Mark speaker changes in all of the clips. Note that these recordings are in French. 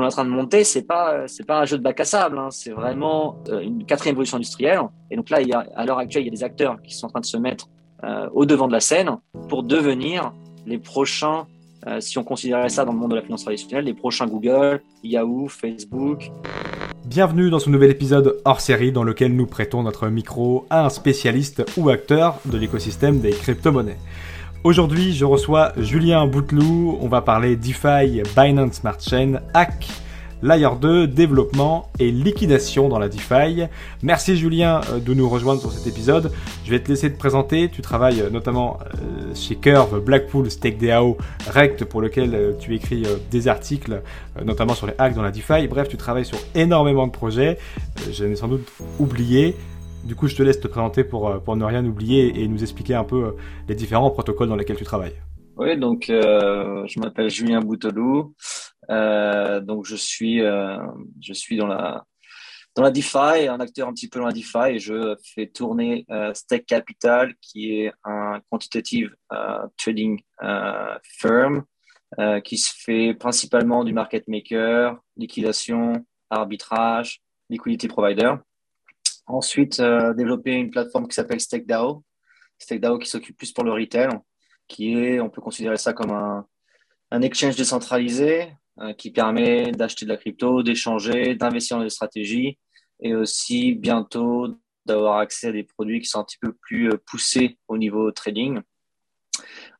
Speaker 1: qu'on est en train de monter, c'est pas c'est pas un jeu de bac à sable, hein. c'est vraiment euh, une quatrième révolution industrielle. Et donc là, à l'heure actuelle, il y a des acteurs qui sont en train de se mettre euh, au devant de la scène pour devenir les prochains, euh, si on considérait ça dans le monde de la finance traditionnelle, les prochains Google, Yahoo, Facebook.
Speaker 2: Bienvenue dans ce nouvel épisode hors série dans lequel nous prêtons notre micro à un spécialiste ou acteur de l'écosystème des crypto-monnaies. Aujourd'hui, je reçois Julien Bouteloup. On va parler DeFi, Binance Smart Chain, Hack, Layer 2, développement et liquidation dans la DeFi. Merci Julien euh, de nous rejoindre sur cet épisode. Je vais te laisser te présenter. Tu travailles euh, notamment euh, chez Curve, Blackpool, StakeDAO, Rect pour lequel tu écris des articles, notamment sur les hacks dans la DeFi. Bref, tu travailles sur énormément de projets. J'en ai sans doute oublié. Du coup, je te laisse te présenter pour, euh, pour ne rien oublier et nous expliquer un peu euh, les différents protocoles dans lesquels tu travailles.
Speaker 1: Oui, donc euh, je m'appelle Julien Bouteloup. Donc je suis, je suis dans la dans la DeFi, un acteur un petit peu dans la DeFi, et je fais tourner Stake Capital, qui est un quantitative trading firm qui se fait principalement du market maker, liquidation, arbitrage, liquidity provider. Ensuite, euh, développer une plateforme qui s'appelle StakeDAO. StakeDAO qui s'occupe plus pour le retail, qui est, on peut considérer ça comme un, un exchange décentralisé euh, qui permet d'acheter de la crypto, d'échanger, d'investir dans des stratégies et aussi bientôt d'avoir accès à des produits qui sont un petit peu plus euh, poussés au niveau trading.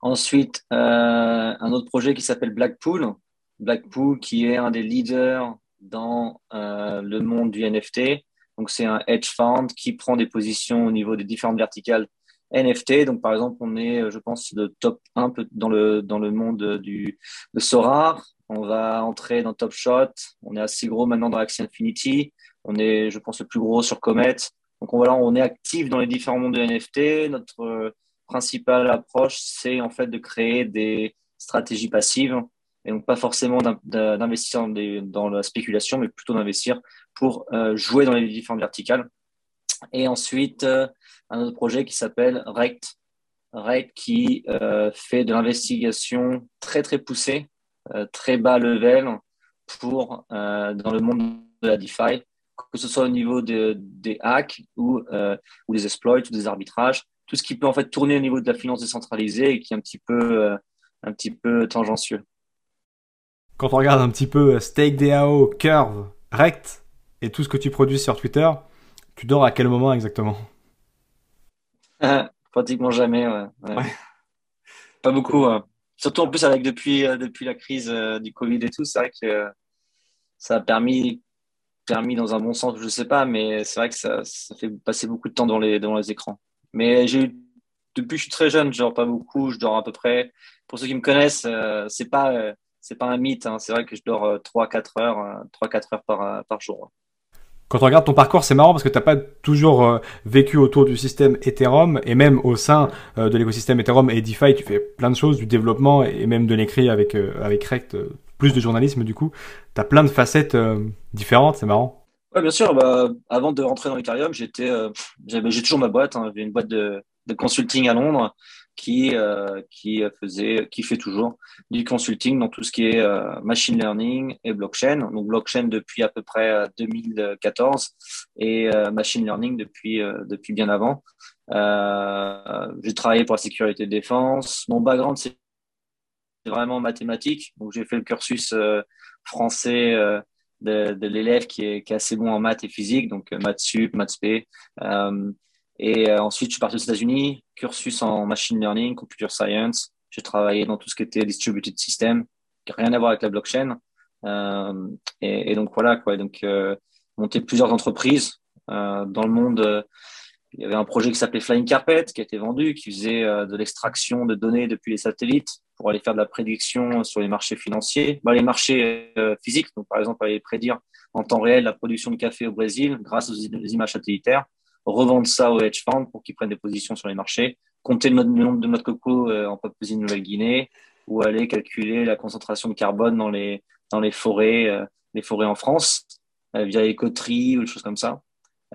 Speaker 1: Ensuite, un autre projet qui s'appelle Blackpool. Blackpool qui est un des leaders dans le monde du NFT donc, c'est un hedge fund qui prend des positions au niveau des différentes verticales NFT. Donc, par exemple, on est, je pense, le top 1 dans le, dans le monde du, de Sorar. On va entrer dans Top Shot. On est assez gros maintenant dans Axie Infinity. On est, je pense, le plus gros sur Comet. Donc, voilà, on est actif dans les différents mondes de NFT. Notre euh, principale approche, c'est en fait de créer des stratégies passives et donc pas forcément d'investir dans, la spéculation, mais plutôt d'investir pour euh, jouer dans les différentes verticales. Et ensuite, euh, un autre projet qui s'appelle Rect, Rect qui euh, fait de l'investigation très très poussée, très bas level pour dans le monde de la DeFi, que ce soit au niveau de, des hacks ou, ou des exploits ou des arbitrages, tout ce qui peut en fait tourner au niveau de la finance décentralisée et qui est un petit peu un petit peu tangentieux
Speaker 2: quand on regarde un petit peu StakeDAO, Curve, Rect et tout ce que tu produis sur Twitter, tu dors à quel moment exactement
Speaker 1: Pratiquement jamais, ouais. Pas beaucoup. Surtout en plus avec depuis, euh, depuis la crise euh, du Covid et tout, c'est vrai que euh, ça a permis, permis dans un bon sens, je sais pas, mais c'est vrai que ça, ça, fait passer beaucoup de temps dans les, dans les écrans. Mais j'ai depuis que je suis très jeune, je dors pas beaucoup, je dors à peu près. Pour ceux qui me connaissent, c'est pas c'est pas un mythe. Hein. C'est vrai que je dors 3-4 euh, heures, 3-4 euh, heures par, euh, par jour.
Speaker 2: Quand on regarde ton parcours, c'est marrant parce que tu n'as pas toujours vécu autour du système Ethereum et même au sein de l'écosystème Ethereum et DeFi, tu fais plein de choses, du développement et même de l'écrit avec, avec Rect, plus de journalisme du coup. Tu as plein de facettes différentes, c'est marrant.
Speaker 1: Oui, bien sûr. Bah, avant de rentrer dans l'Ethereum, j'étais, j'ai toujours ma boîte. Hein. J'ai une boîte de, de consulting à Londres qui, euh, qui faisait, qui fait toujours du consulting dans tout ce qui est euh, machine learning et blockchain. Donc blockchain depuis à peu près 2014 euh, et machine learning depuis depuis bien avant. j'ai travaillé pour la sécurité de défense. Mon background c'est vraiment mathématique. Donc j'ai fait le cursus français de, l'élève qui est, qui est assez bon en maths et physique, donc maths sup, maths spé. Et euh, ensuite, je suis parti aux États-Unis, cursus en machine learning, computer science. J'ai travaillé dans tout ce qui était distributed system, qui n'a rien à voir avec la blockchain. Euh, et, donc voilà quoi. Donc euh, monter plusieurs entreprises euh, dans le monde. Il y avait un projet qui s'appelait Flying Carpet qui a été vendu, qui faisait de l'extraction de données depuis les satellites pour aller faire de la prédiction sur les marchés financiers, bah, les marchés physiques. Donc par exemple, aller prédire en temps réel la production de café au Brésil grâce aux images satellitaires revendre ça aux hedge funds pour qu'ils prennent des positions sur les marchés, compter le nombre de notre coco euh, en Papouasie-Nouvelle-Guinée ou aller calculer la concentration de carbone dans les, dans les forêts, euh, les forêts en France euh, via les coteries ou des choses comme ça.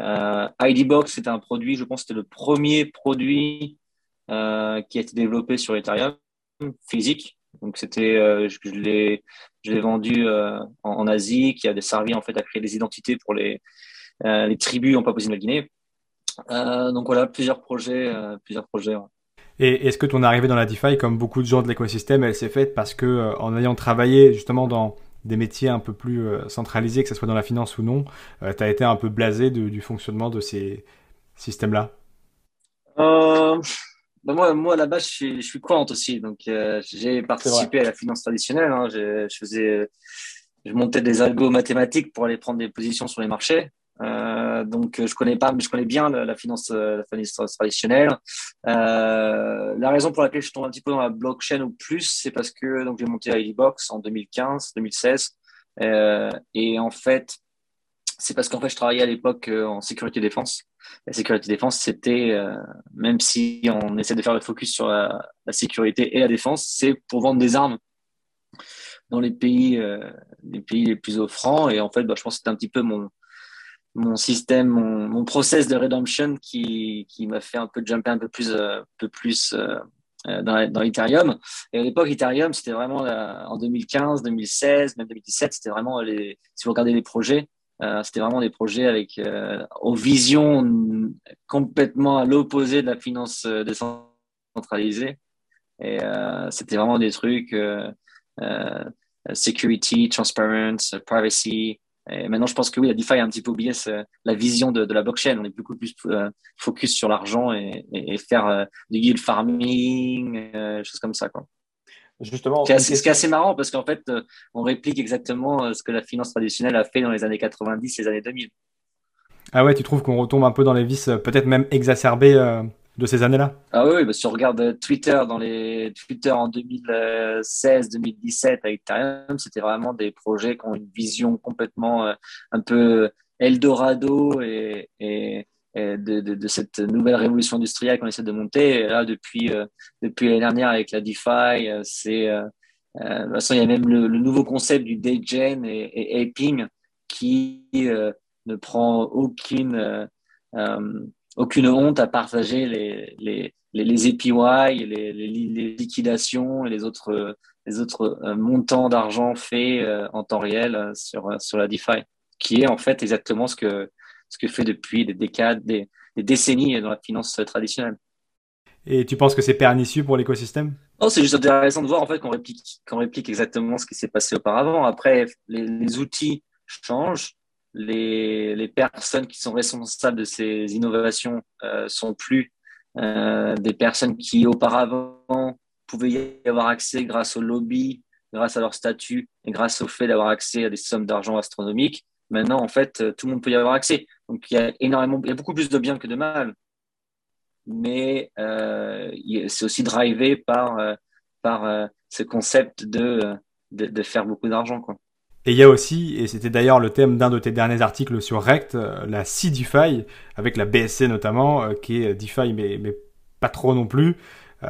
Speaker 1: Euh, IDBox, c'était un produit, je pense c'était le premier produit qui a été développé sur Ethereum physique. Donc c'était, je, l'ai, je l'ai vendu en, Asie, qui a servi en fait à créer des identités pour les, les tribus en Papouasie-Nouvelle-Guinée. Donc voilà, plusieurs projets, plusieurs projets.
Speaker 2: Et est-ce que ton arrivée dans la DeFi, comme beaucoup de gens de l'écosystème, elle s'est faite parce que en ayant travaillé justement dans des métiers un peu plus centralisés, que ce soit dans la finance ou non, tu as été un peu blasé du fonctionnement de ces systèmes-là?
Speaker 1: Euh, bah, moi, moi, à la base, je suis, je suis aussi. Donc, euh, j'ai participé à la finance traditionnelle. Hein. Je, je, faisais, je montais des algos mathématiques pour aller prendre des positions sur les marchés. Euh, donc, je connais pas, mais je connais bien la, finance, la finance traditionnelle. Euh, la raison pour laquelle je tombe un petit peu dans la blockchain ou plus, c'est parce que donc j'ai monté IDBox en 2015, 2016, euh, et en fait, c'est parce qu'en fait, je travaillais à l'époque euh, en sécurité défense. La sécurité défense, c'était, euh, même si on essaie de faire le focus sur la, sécurité et la défense, c'est pour vendre des armes dans les pays, euh, les pays les plus offrants. Et en fait, bah, je pense que c'était un petit peu mon, mon système, mon, mon process de redemption qui, qui m'a fait un peu jumper un peu plus, un peu plus dans, dans Ethereum. Et à l'époque, Ethereum, c'était vraiment en 2015, 2016, même 2017, c'était vraiment les, si vous regardez les projets, euh, c'était vraiment des projets avec euh, aux visions complètement à l'opposé de la finance euh, décentralisée. Et c'était vraiment des trucs security, transparency, privacy. Et maintenant, je pense que oui, la DeFi a un petit peu oublié la vision de, de, la blockchain. On est beaucoup plus focus sur l'argent et, et, et, faire du yield farming, choses comme ça. Quoi. Justement, c'est ce qui est assez marrant parce qu'en fait, euh, on réplique exactement euh, ce que la finance traditionnelle a fait dans les années 90 et les années 2000.
Speaker 2: Ah ouais, tu trouves qu'on retombe un peu dans les vices, euh, peut-être même exacerbés de ces années-là
Speaker 1: Ah oui, bah, si on regarde Twitter dans les Twitter en 2016-2017 avec Ethereum, c'était vraiment des projets qui ont une vision complètement un peu Eldorado et, et de, de, de, cette nouvelle révolution industrielle qu'on essaie de monter. Et là, depuis, euh, depuis l'année dernière avec la DeFi, euh, c'est euh, de toute façon, il y a même le, nouveau concept du daygen et, et aping qui ne prend aucune, aucune honte à partager les, les, les, les APY, les, les, liquidations et les autres, les autres montants d'argent faits en temps réel sur, sur la DeFi, qui est en fait exactement ce que ce que fait depuis des décades, des, décennies dans la finance traditionnelle.
Speaker 2: Et tu penses que c'est pernicieux pour l'écosystème?
Speaker 1: Non, c'est juste intéressant de voir en fait qu'on réplique, qu'on réplique exactement ce qui s'est passé auparavant. Après, les, outils changent, les, personnes qui sont responsables de ces innovations euh, sont plus euh, des personnes qui auparavant pouvaient y avoir accès grâce au lobby, grâce à leur statut et grâce au fait d'avoir accès à des sommes d'argent astronomiques. Maintenant, en fait, euh, tout le monde peut y avoir accès. Donc, il y a énormément, il y a beaucoup plus de bien que de mal. Mais euh, c'est aussi drivé par, par ce concept de, de, faire beaucoup d'argent. Quoi.
Speaker 2: Et il y a aussi, et c'était d'ailleurs le thème d'un de tes derniers articles sur Rect, la C-DeFi, avec la BSC notamment, qui est DeFi, mais, mais pas trop non plus.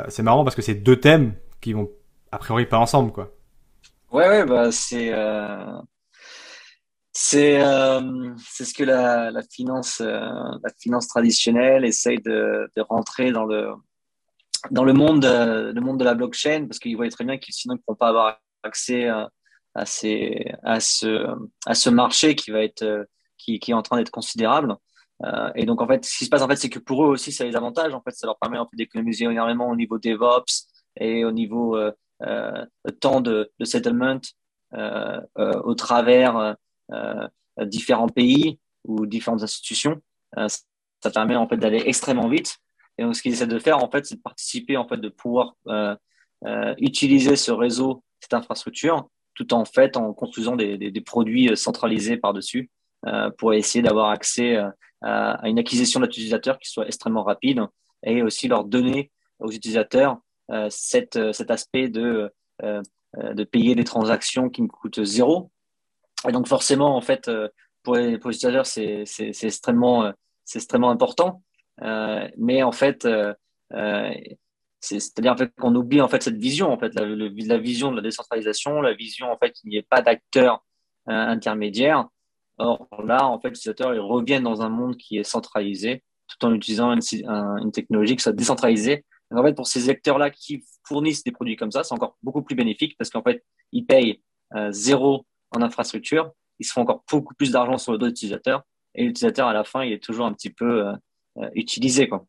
Speaker 2: c'est marrant parce que c'est deux thèmes qui vont a priori pas ensemble. Quoi.
Speaker 1: Ouais, ouais, bah c'est. C'est euh, ce que la, la finance euh, la finance traditionnelle essaye de, de rentrer dans le dans le monde euh, le monde de la blockchain parce qu'ils voient très bien qu'ils ne pourront pas avoir accès à, à, ces, à ce à ce marché qui va être euh, qui, qui est en train d'être considérable euh, et donc en fait ce qui se passe en fait c'est que pour eux aussi ça a des avantages en fait ça leur permet en fait d'économiser énormément au niveau DevOps et au niveau euh, temps de, de settlement au travers euh, différents pays ou différentes institutions. Euh, ça permet en fait d'aller extrêmement vite. Et donc, ce qu'ils essaient de faire, en fait, c'est de participer, en fait, de pouvoir euh, utiliser ce réseau, cette infrastructure, tout en fait en construisant des, des, des produits centralisés par-dessus euh, pour essayer d'avoir accès à, à, une acquisition d'utilisateurs qui soit extrêmement rapide et aussi leur donner aux utilisateurs euh, cet, cet aspect de, euh, de payer des transactions qui me coûtent zéro et donc forcément, en fait, euh, pour les, pour utilisateurs, c'est extrêmement, euh, extrêmement important. Euh, mais en fait, euh, c'est-à-dire qu'on oublie en fait cette vision, en fait, la, vision de la décentralisation, la vision en fait qu'il n'y ait pas d'acteurs intermédiaires. Or là, en fait, les utilisateurs ils reviennent dans un monde qui est centralisé, tout en utilisant une, technologie qui soit décentralisée, en fait, pour ces acteurs-là qui fournissent des produits comme ça, c'est encore beaucoup plus bénéfique parce qu'en fait, ils payent zéro en infrastructure, ils se font encore beaucoup plus d'argent sur le dos de l'utilisateur et l'utilisateur, à la fin, il est toujours un petit peu utilisé. Quoi.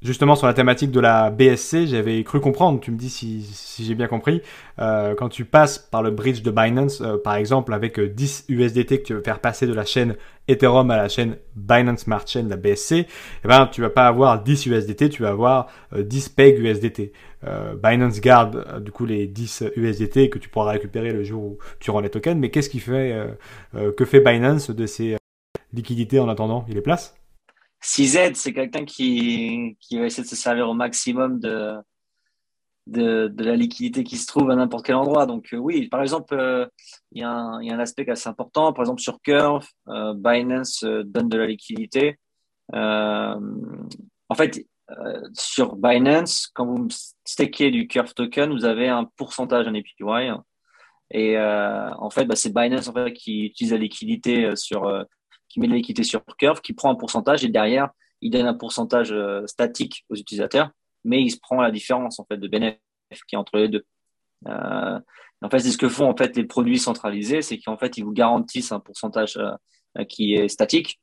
Speaker 2: Justement, sur la thématique de la BSC, j'avais cru comprendre, tu me dis si, j'ai bien compris, euh, quand tu passes par le bridge de Binance, euh, par exemple, avec 10 euh, USDT que tu veux faire passer de la chaîne Ethereum à la chaîne Binance Smart Chain, la BSC, eh ben, tu vas pas avoir 10 USDT, tu vas avoir 10 PEG USDT. Binance garde du coup les 10 USDT que tu pourras récupérer le jour où tu rends les tokens, mais qu'est-ce qui fait, que fait Binance de ces liquidités en attendant? Il les place?
Speaker 1: 6Z, c'est quelqu'un qui, qui va essayer de se servir au maximum de, de, la liquidité qui se trouve à n'importe quel endroit. Donc, euh, oui, par exemple, euh, il y, a un, y, a un aspect assez important. Par exemple, sur Curve, euh, Binance donne de la liquidité. en fait, sur Binance, quand vous stakez du Curve token, vous avez un pourcentage en APY. Et en fait, bah, c'est Binance en fait, qui utilise la liquidité sur qui met de l'équité sur Curve, qui prend un pourcentage et derrière, il donne un pourcentage euh, statique aux utilisateurs, mais il se prend la différence en fait de bénéfice qui est entre les deux. Euh, en fait, c'est ce que font en fait les produits centralisés, c'est qu'en fait ils vous garantissent un pourcentage euh, qui est statique,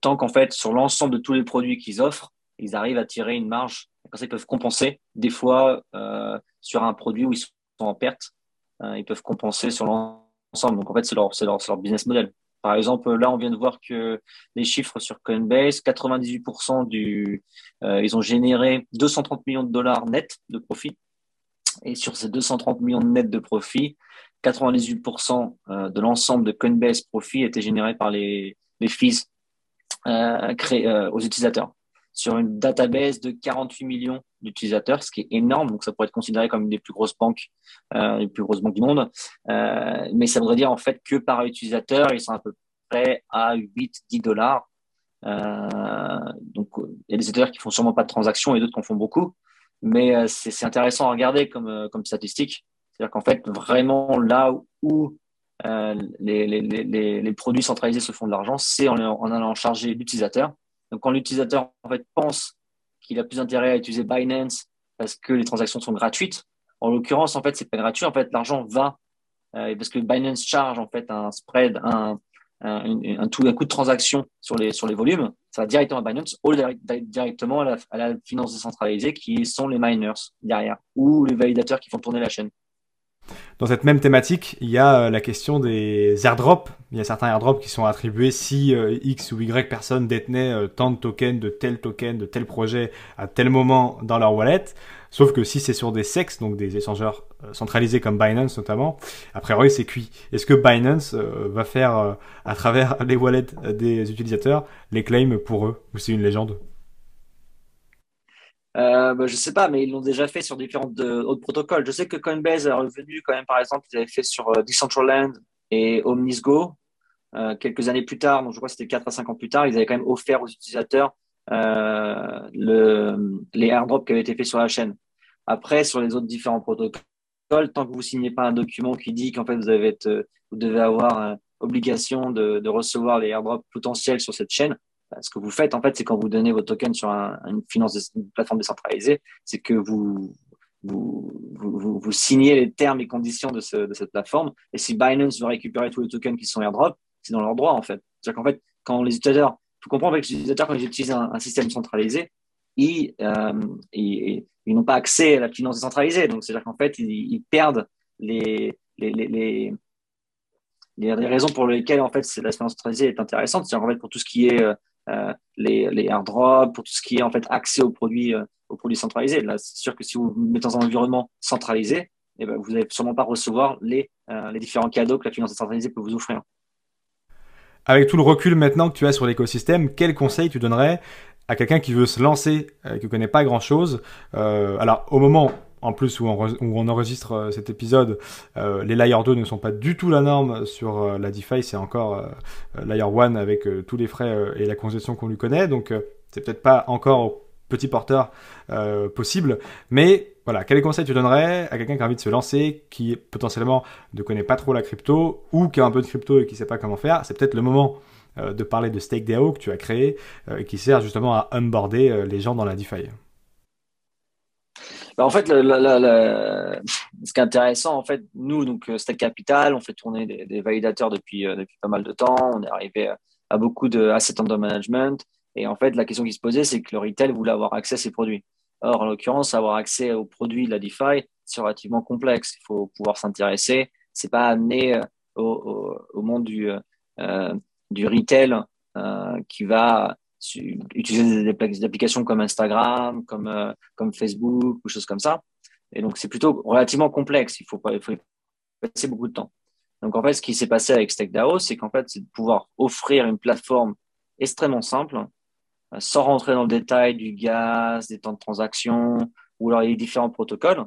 Speaker 1: tant qu'en fait sur l'ensemble de tous les produits qu'ils offrent, ils arrivent à tirer une marge. Comme ça, ils peuvent compenser. Des fois, sur un produit où ils sont en perte, ils peuvent compenser sur l'ensemble. Donc en fait, c'est leur, leur, leur business model. Par exemple, là, on vient de voir que les chiffres sur Coinbase, 98% du, euh, ils ont généré 230 millions de dollars net de profit. Et sur ces 230 millions de net de profit, 98% euh, de l'ensemble de Coinbase profit était généré par les, les fees euh, créés euh, aux utilisateurs sur une database de 48 millions d'utilisateurs, ce qui est énorme. Donc, ça pourrait être considéré comme une des plus grosses banques, euh, les plus grosses banques du monde. Euh, mais ça voudrait dire en fait que par utilisateur, ils sont à peu près à 8-10 dollars. Euh, donc, il y a des utilisateurs qui font sûrement pas de transactions et d'autres qui en font beaucoup. Mais euh, c'est intéressant à regarder comme, euh, comme statistique. C'est-à-dire qu'en fait, vraiment là où euh, les, les, les, les, produits centralisés se font de l'argent, c'est en, en allant charger l'utilisateur donc, quand l'utilisateur en fait pense qu'il a plus intérêt à utiliser Binance parce que les transactions sont gratuites, en l'occurrence, en fait, c'est pas gratuit. En fait, l'argent va euh, parce que Binance charge en fait un spread, un, un, coût de transaction sur les sur les volumes. Ça va directement à Binance ou directement à la finance décentralisée qui sont les miners derrière ou les validateurs qui font tourner la chaîne.
Speaker 2: Dans cette même thématique, il y a euh, la question des airdrops. Il y a certains airdrops qui sont attribués si euh, X ou Y personnes détenaient euh, tant de tokens de tel token, de tel projet à tel moment dans leur wallet. Sauf que si c'est sur des SEX, donc des échangeurs centralisés comme Binance notamment, a priori c'est cuit. Est-ce que Binance va faire à travers les wallets des utilisateurs les claims pour eux? Ou c'est une légende?
Speaker 1: Euh, bah, je sais pas, mais ils l'ont déjà fait sur différents autres protocoles. Je sais que Coinbase est revenu quand même, par exemple, ils avaient fait sur euh, Decentraland et Omnisgo euh, quelques années plus tard, donc je crois que c'était 4 à 5 ans plus tard, ils avaient quand même offert aux utilisateurs euh, le, les airdrops qui avaient été faits sur la chaîne. Après, sur les autres différents protocoles, tant que vous signez pas un document qui dit qu'en fait vous, avez euh, vous devez avoir euh, obligation de recevoir les airdrops potentiels sur cette chaîne, ce que vous faites, en fait, c'est quand vous donnez votre token sur une finance, une plateforme décentralisée, c'est que vous, vous, vous, signez les termes et conditions de, ce, de, cette plateforme. Et si Binance veut récupérer tous les tokens qui sont airdrop, c'est dans leur droit, en fait. C'est-à-dire qu'en fait, quand les utilisateurs, faut comprendre avec les utilisateurs, quand ils utilisent un, système centralisé, ils, euh, ils, ils n'ont pas accès à la finance décentralisée. Donc, c'est-à-dire qu'en fait, ils, perdent les, les, les, les les raisons pour lesquelles en fait la finance centralisée est intéressante, c'est en fait pour tout ce qui est euh, les, les airdrops, pour tout ce qui est en fait accès aux produits, euh, aux produits centralisés. Là, c'est sûr que si vous vous mettez dans un environnement centralisé, eh ben, vous n'allez sûrement pas recevoir les, euh, les différents cadeaux que la finance décentralisée peut vous offrir.
Speaker 2: Avec tout le recul maintenant que tu as sur l'écosystème, quel conseil tu donnerais à quelqu'un qui veut se lancer, euh, qui ne connaît pas grand-chose euh, Alors, au moment en plus où on, enregistre euh, cet épisode, euh, les Layer 2 ne sont pas du tout la norme sur euh, la DeFi, c'est encore Layer 1 avec tous les frais et la congestion qu'on lui connaît, donc c'est peut-être pas encore petit porteur possible, mais voilà, quel conseil tu donnerais à quelqu'un qui a envie de se lancer, qui potentiellement ne connaît pas trop la crypto, ou qui a un peu de crypto et qui sait pas comment faire, c'est peut-être le moment de parler de StakeDAO que tu as créé, et qui sert justement à onboarder les gens dans la DeFi.
Speaker 1: Bah, en fait, ce qui est intéressant, en fait, nous, donc Stack Capital, on fait tourner des, validateurs depuis, depuis pas mal de temps. On est arrivé à, beaucoup de asset under management. Et en fait, la question qui se posait, c'est que le retail voulait avoir accès à ces produits. Or, en l'occurrence, avoir accès aux produits de la DeFi, c'est relativement complexe. Il faut pouvoir s'intéresser. C'est pas amené au, monde du, euh, retail euh, qui va utiliser des, applications comme Instagram, comme, euh, comme Facebook ou choses comme ça. Et donc, c'est plutôt relativement complexe. Il faut, il faut passer beaucoup de temps. Donc, en fait, ce qui s'est passé avec StakeDAO, c'est qu'en fait, c'est de pouvoir offrir une plateforme extrêmement simple, sans rentrer dans le détail du gaz, des temps de transaction, ou alors les différents protocoles.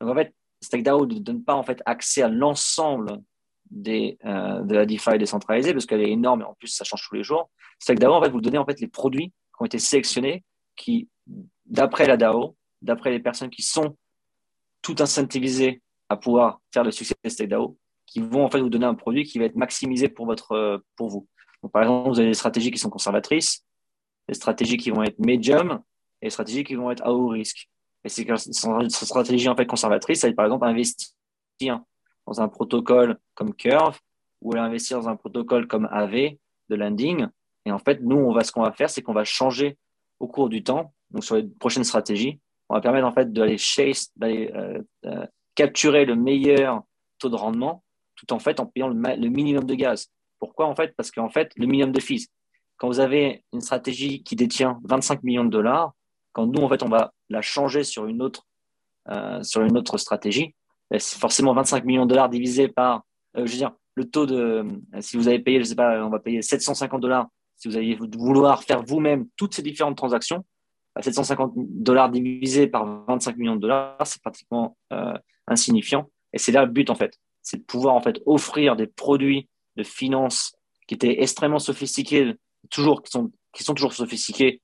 Speaker 1: Donc, en fait, StakeDAO ne donne pas en fait accès à l'ensemble des, euh, de la DeFi décentralisée parce qu'elle est énorme et en plus ça change tous les jours. C'est que d'abord en fait vous donnez en fait les produits qui ont été sélectionnés qui d'après la DAO, d'après les personnes qui sont tout incentivisées à pouvoir faire le succès de Stake DAO, qui vont en fait vous donner un produit qui va être maximisé pour votre pour vous. Donc, par exemple, vous avez des stratégies qui sont conservatrices, des stratégies qui vont être medium et des stratégies qui vont être à haut risque. Et c'est stratégie en fait conservatrice, ça va être par exemple investir dans un protocole comme Curve ou investir dans un protocole comme AV de landing. Et en fait, nous, on va, ce qu'on va faire, c'est qu'on va changer au cours du temps, donc sur les prochaines stratégies, on va permettre en fait d'aller chase, d'aller euh, euh, capturer le meilleur taux de rendement, tout en fait en payant le, le minimum de gaz. Pourquoi en fait? Parce qu'en fait, le minimum de fees. Quand vous avez une stratégie qui détient 25 millions de dollars, quand nous en fait on va la changer sur une autre euh, sur une autre stratégie, c'est forcément 25 millions de dollars divisé par, euh, je veux dire, le taux de, euh, si vous avez payé, je sais pas, on va payer 750 dollars, si vous allez vouloir faire vous-même toutes ces différentes transactions, 750 bah, dollars divisé par 25 millions de dollars, c'est pratiquement euh, insignifiant. Et c'est là le but, en fait. C'est de pouvoir, en fait, offrir des produits de finance qui étaient extrêmement sophistiqués, toujours, qui sont, qui sont toujours sophistiqués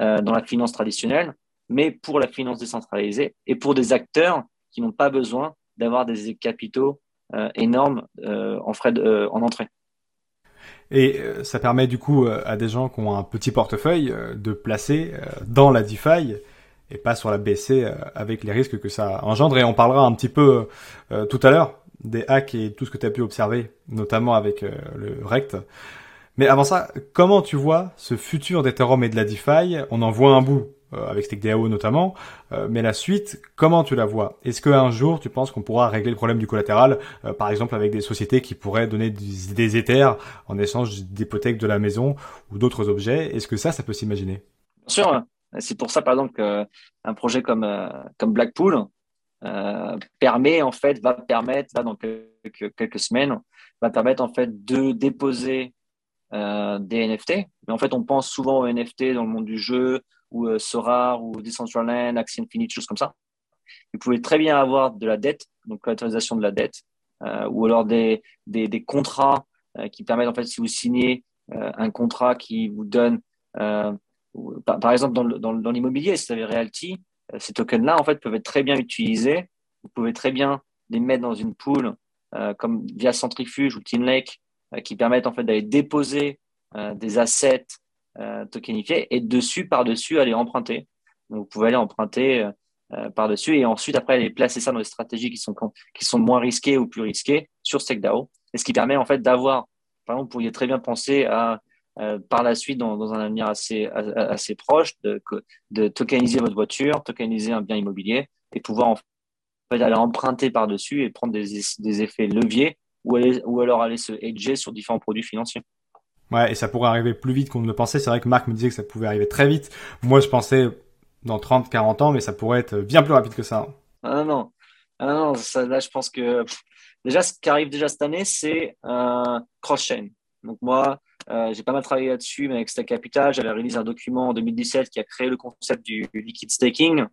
Speaker 1: euh, dans la finance traditionnelle, mais pour la finance décentralisée et pour des acteurs qui n'ont pas besoin d'avoir des capitaux euh, énormes euh, en frais euh, en entrée.
Speaker 2: Et ça permet du coup à des gens qui ont un petit portefeuille de placer dans la DeFi et pas sur la BC avec les risques que ça engendre. Et on parlera un petit peu tout à l'heure des hacks et tout ce que tu as pu observer, notamment avec le Rect. Mais avant ça, comment tu vois ce futur d'Ethereum et de la DeFi? On en voit un bout euh, avec StakeDAO notamment. Euh, mais la suite, comment tu la vois? Est-ce qu'un jour, tu penses qu'on pourra régler le problème du collatéral, euh, par exemple avec des sociétés qui pourraient donner des, des en échange d'hypothèques de la maison ou d'autres objets? Est-ce que ça, ça peut s'imaginer?
Speaker 1: Bien sûr. C'est pour ça, par exemple, qu'un projet comme, comme Blackpool permet, en fait, va permettre, dans quelques, quelques semaines, va permettre, en fait, de déposer des NFT. Mais en fait, on pense souvent aux NFT dans le monde du jeu ou euh, Sora ou Decentraland, Axie Infinite, choses comme ça. Vous pouvez très bien avoir de la dette, donc l'autorisation de la dette, euh, ou alors des, des, contrats euh, qui permettent, en fait, si vous signez un contrat qui vous donne, par, exemple, dans, dans, dans l'immobilier, si vous avez Realty, ces tokens-là, en fait, peuvent être très bien utilisés. Vous pouvez très bien les mettre dans une pool comme via Centrifuge ou Lake, qui permettent en fait d'aller déposer des assets euh, tokenifié et dessus, par-dessus, aller emprunter. Vous pouvez aller emprunter euh, euh, par-dessus et ensuite, après, aller placer ça dans des stratégies qui sont, qui sont moins risquées ou plus risquées sur StakeDAO. Et ce qui permet en fait d'avoir, par exemple, vous pourriez très bien penser à par la suite, dans, dans, un avenir assez, assez proche, de, de tokeniser votre voiture, tokeniser un bien immobilier et pouvoir en fait aller emprunter par-dessus et prendre des, des effets leviers ou, ou alors aller se hedger sur différents produits financiers.
Speaker 2: Ouais, et ça pourrait arriver plus vite qu'on ne le pensait. C'est vrai que Marc me disait que ça pouvait arriver très vite. Moi, je pensais dans 30, 40 ans, mais ça pourrait être bien plus rapide que ça.
Speaker 1: Ah non, ah non, là, je pense que déjà, ce qui arrive déjà cette année, c'est euh, cross-chain. Donc moi, euh, j'ai pas mal travaillé là-dessus, mais avec Stack Capital, j'avais réalisé un document en 2017 qui a créé le concept du, liquid staking.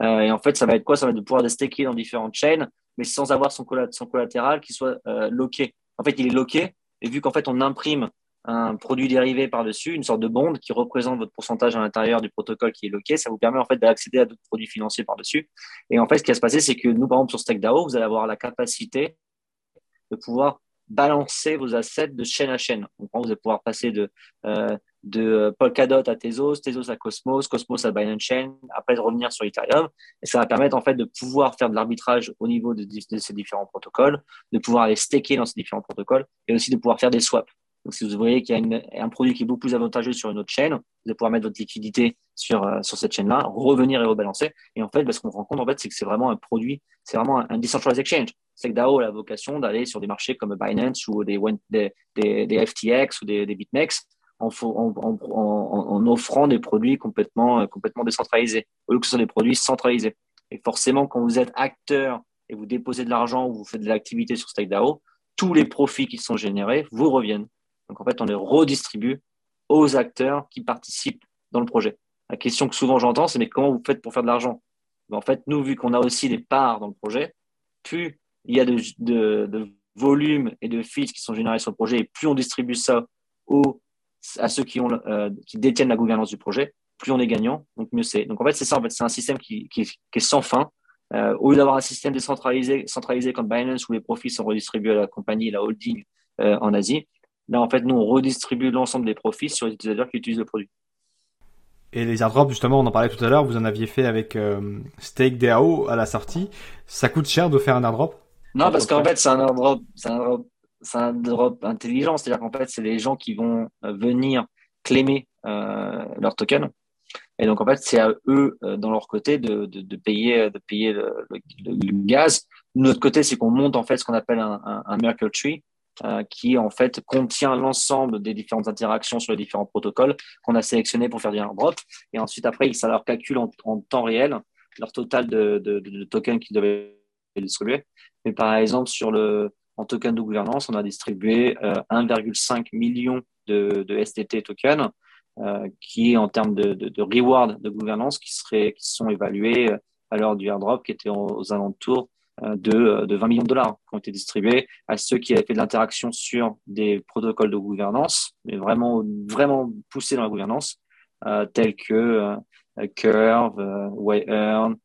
Speaker 1: Euh, et en fait, ça va être quoi? Ça va être de pouvoir staker dans différentes chaînes, mais sans avoir son, son collatéral qui soit loqué. En fait, il est loqué, et vu qu'en fait, on imprime un produit dérivé par-dessus, une sorte de bond qui représente votre pourcentage à l'intérieur du protocole qui est loqué. Ça vous permet en fait d'accéder à d'autres produits financiers par-dessus. Et en fait, ce qui va se passer, c'est que nous, par exemple, sur StackDAO, vous allez avoir la capacité de pouvoir balancer vos assets de chaîne à chaîne. Donc, vous allez pouvoir passer de, euh, de Polkadot à Tezos, Tezos à Cosmos, Cosmos à Binance Chain, après de revenir sur Ethereum. Et ça va permettre en fait de pouvoir faire de l'arbitrage au niveau de, ces différents protocoles, de pouvoir aller staker dans ces différents protocoles et aussi de pouvoir faire des swaps. Donc, si vous voyez qu'il y a un produit qui est beaucoup plus avantageux sur une autre chaîne, vous allez pouvoir mettre votre liquidité sur, euh, sur cette chaîne-là, revenir et rebalancer. Et en fait, ce qu'on rend compte, en fait, c'est que c'est vraiment un produit, c'est vraiment un, decentralized exchange. C'est DAO a la vocation d'aller sur des marchés comme Binance ou des, FTX ou des, BitMEX en, offrant des produits complètement, euh, complètement décentralisés, au lieu que ce soit des produits centralisés. Et forcément, quand vous êtes acteur et vous déposez de l'argent ou vous faites de l'activité sur StakeDAO, tous les profits qui sont générés vous reviennent. Donc en fait, on les redistribue aux acteurs qui participent dans le projet. La question que souvent j'entends, c'est mais comment vous faites pour faire de l'argent? Ben, En fait, nous, vu qu'on a aussi des parts dans le projet, plus il y a de, de, de volume et de fees qui sont générés sur le projet, et plus on distribue ça aux à ceux qui, ont, euh, qui détiennent la gouvernance du projet, plus on est gagnant, donc mieux c'est. Donc en fait, c'est ça, en fait, c'est un système qui, est sans fin. Euh, au lieu d'avoir un système décentralisé centralisé comme Binance où les profits sont redistribués à la compagnie, la holding euh, en Asie, là en fait, nous on redistribue l'ensemble des profits sur les utilisateurs qui utilisent le produit.
Speaker 2: Et les airdrops, justement, on en parlait tout à l'heure, vous en aviez fait avec euh, StakeDAO à la sortie. Ça coûte cher de faire un airdrop?
Speaker 1: Non, parce qu'en fait, c'est un airdrop, c'est un airdrop c'est un drop intelligent, c'est-à-dire qu'en fait, c'est les gens qui vont euh, venir claimer euh, leur token. Et donc, en fait, c'est à eux, euh, dans leur côté, de, de, de payer, de payer le, le, gaz. De notre côté, c'est qu'on monte en fait ce qu'on appelle un, un, un Merkle Tree, euh, qui en fait contient l'ensemble des différentes interactions sur les différents protocoles qu'on a sélectionnés pour faire des drop. Et ensuite, après, ça leur calcule en, temps réel leur total de, tokens qu'ils devaient distribuer. Mais par exemple, sur le, en token de gouvernance, on a distribué 1,5 euh, million de, de, STT tokens, euh, qui en termes de, de, de gouvernance, qui, seraient, qui sont évalués à l'heure du airdrop, qui était aux, alentours de, de, 20 millions de dollars, qui ont été distribués à ceux qui avaient fait de l'interaction sur des protocoles de gouvernance, mais vraiment, vraiment poussés dans la gouvernance, tels que Curve, Wayearn,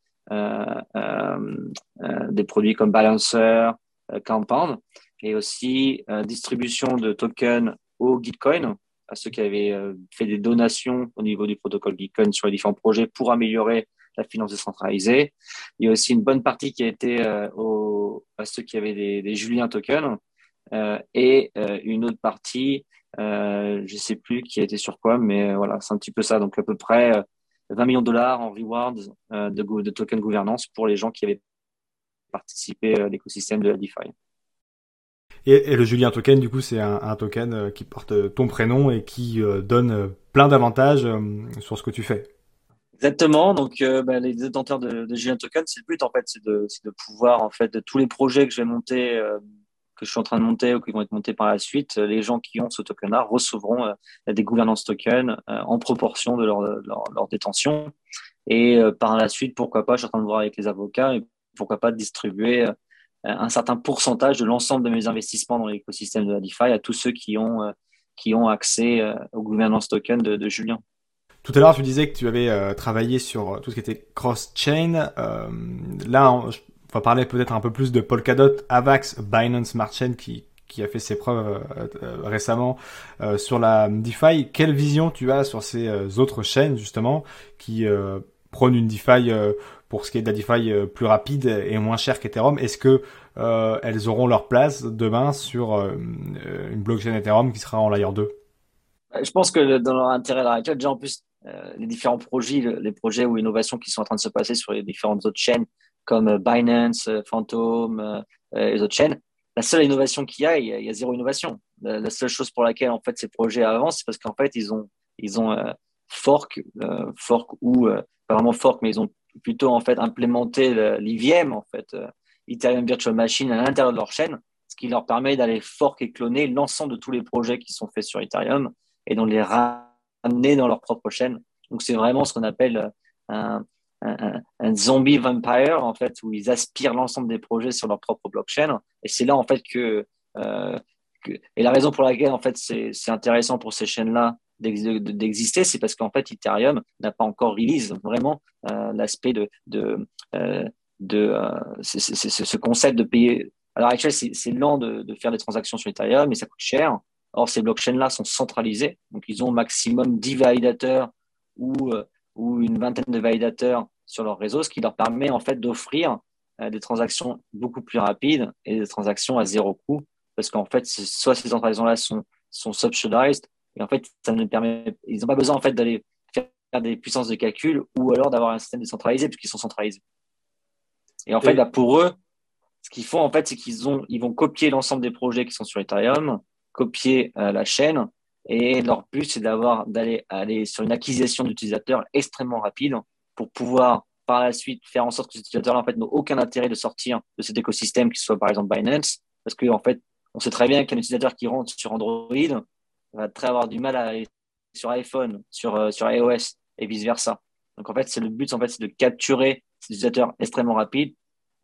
Speaker 1: des produits comme Balancer, euh, Compound, et aussi euh, distribution de tokens au Gitcoin, à ceux qui avaient euh, fait des donations au niveau du protocole Gitcoin sur les différents projets pour améliorer la finance décentralisée. Il y a aussi une bonne partie qui a été au, à ceux qui avaient des, Julien tokens euh, et une autre partie, euh, je sais plus qui a été sur quoi, mais voilà, c'est un petit peu ça. Donc à peu près 20 millions de dollars en rewards de, de token gouvernance pour les gens qui avaient participer à l'écosystème de la DeFi.
Speaker 2: Et, le Julien Token, du coup, c'est un, token euh, qui porte ton prénom et qui euh, donne euh, plein d'avantages sur ce que tu fais.
Speaker 1: Exactement. Donc, bah, les détenteurs de, Julien Token, c'est le but en fait, c'est de, de, pouvoir en fait de tous les projets que je vais monter, que je suis en train de monter ou qui vont être montés par la suite, les gens qui ont ce token-là recevront des gouvernance tokens en proportion de leur, leur, leur détention. Et par la suite, pourquoi pas, je suis en train de voir avec les avocats pourquoi pas distribuer euh, un certain pourcentage de l'ensemble de mes investissements dans l'écosystème de la DeFi à tous ceux qui ont, euh, qui ont accès euh, au gouvernance token de, Julien.
Speaker 2: Tout à l'heure, tu disais que tu avais travaillé sur tout ce qui était cross-chain. là, on, va parler peut-être un peu plus de Polkadot, Avax, Binance Smart Chain qui, qui a fait ses preuves récemment sur la DeFi. Quelle vision tu as sur ces autres chaînes justement qui prônent une DeFi pour ce qui est de la DeFi euh, plus rapide et moins cher qu'Ethereum? Est-ce que euh, elles auront leur place demain sur euh, une blockchain Ethereum qui sera en layer 2
Speaker 1: Je pense que dans leur intérêt à actuelle, déjà en plus, les différents projets, les projets ou innovations qui sont en train de se passer sur les différentes autres chaînes comme Binance, Phantom et les autres chaînes, la seule innovation qu'il y a, il y a, zéro innovation. La, seule chose pour laquelle en fait ces projets avancent, c'est parce qu'en fait ils ont ils ont fork, fork ou pas vraiment fork, mais ils ont plutôt en fait implémenter l'IVM, en fait, euh, Ethereum Virtual Machine à l'intérieur de leur chaîne, ce qui leur permet d'aller fork et cloner l'ensemble de tous les projets qui sont faits sur Ethereum et de les ramener dans leur propre chaîne. Donc c'est vraiment ce qu'on appelle euh, un, zombie vampire en fait où ils aspirent l'ensemble des projets sur leur propre blockchain et c'est là en fait que, euh, et la raison pour laquelle en fait c'est intéressant pour ces chaînes là d'exister, c'est parce qu'en fait, Ethereum n'a pas encore release vraiment euh, l'aspect de, de, de ce concept de payer. Alors, actuellement, c'est lent de, de, faire des transactions sur Ethereum, mais ça coûte cher. Or, ces blockchains-là sont centralisées, donc ils ont au maximum 10 validateurs ou, euh, ou une vingtaine de validateurs sur leur réseau, ce qui leur permet en fait d'offrir euh, des transactions beaucoup plus rapides et des transactions à zéro coût, parce qu'en fait, soit ces transactions-là sont, sont subsidized, et en fait, ça ne permet, ils n'ont pas besoin en fait d'aller faire des puissances de calcul ou alors d'avoir un système décentralisé puisqu'ils sont centralisés. Et en fait, bah, pour eux, ce qu'ils font en fait, c'est qu'ils ont, ils vont copier l'ensemble des projets qui sont sur Ethereum, copier euh, la chaîne, et leur but c'est d'avoir d'aller aller sur une acquisition d'utilisateurs extrêmement rapide pour pouvoir par la suite faire en sorte que ces utilisateurs-là en fait n'ont aucun intérêt de sortir de cet écosystème, qui soit par exemple Binance, parce qu'en en fait, on sait très bien qu'un utilisateur qui rentre sur Android va très avoir du mal à aller sur iPhone, sur, euh, sur iOS et vice versa. Donc en fait, c'est le but, en fait, c'est de capturer ces utilisateurs extrêmement rapides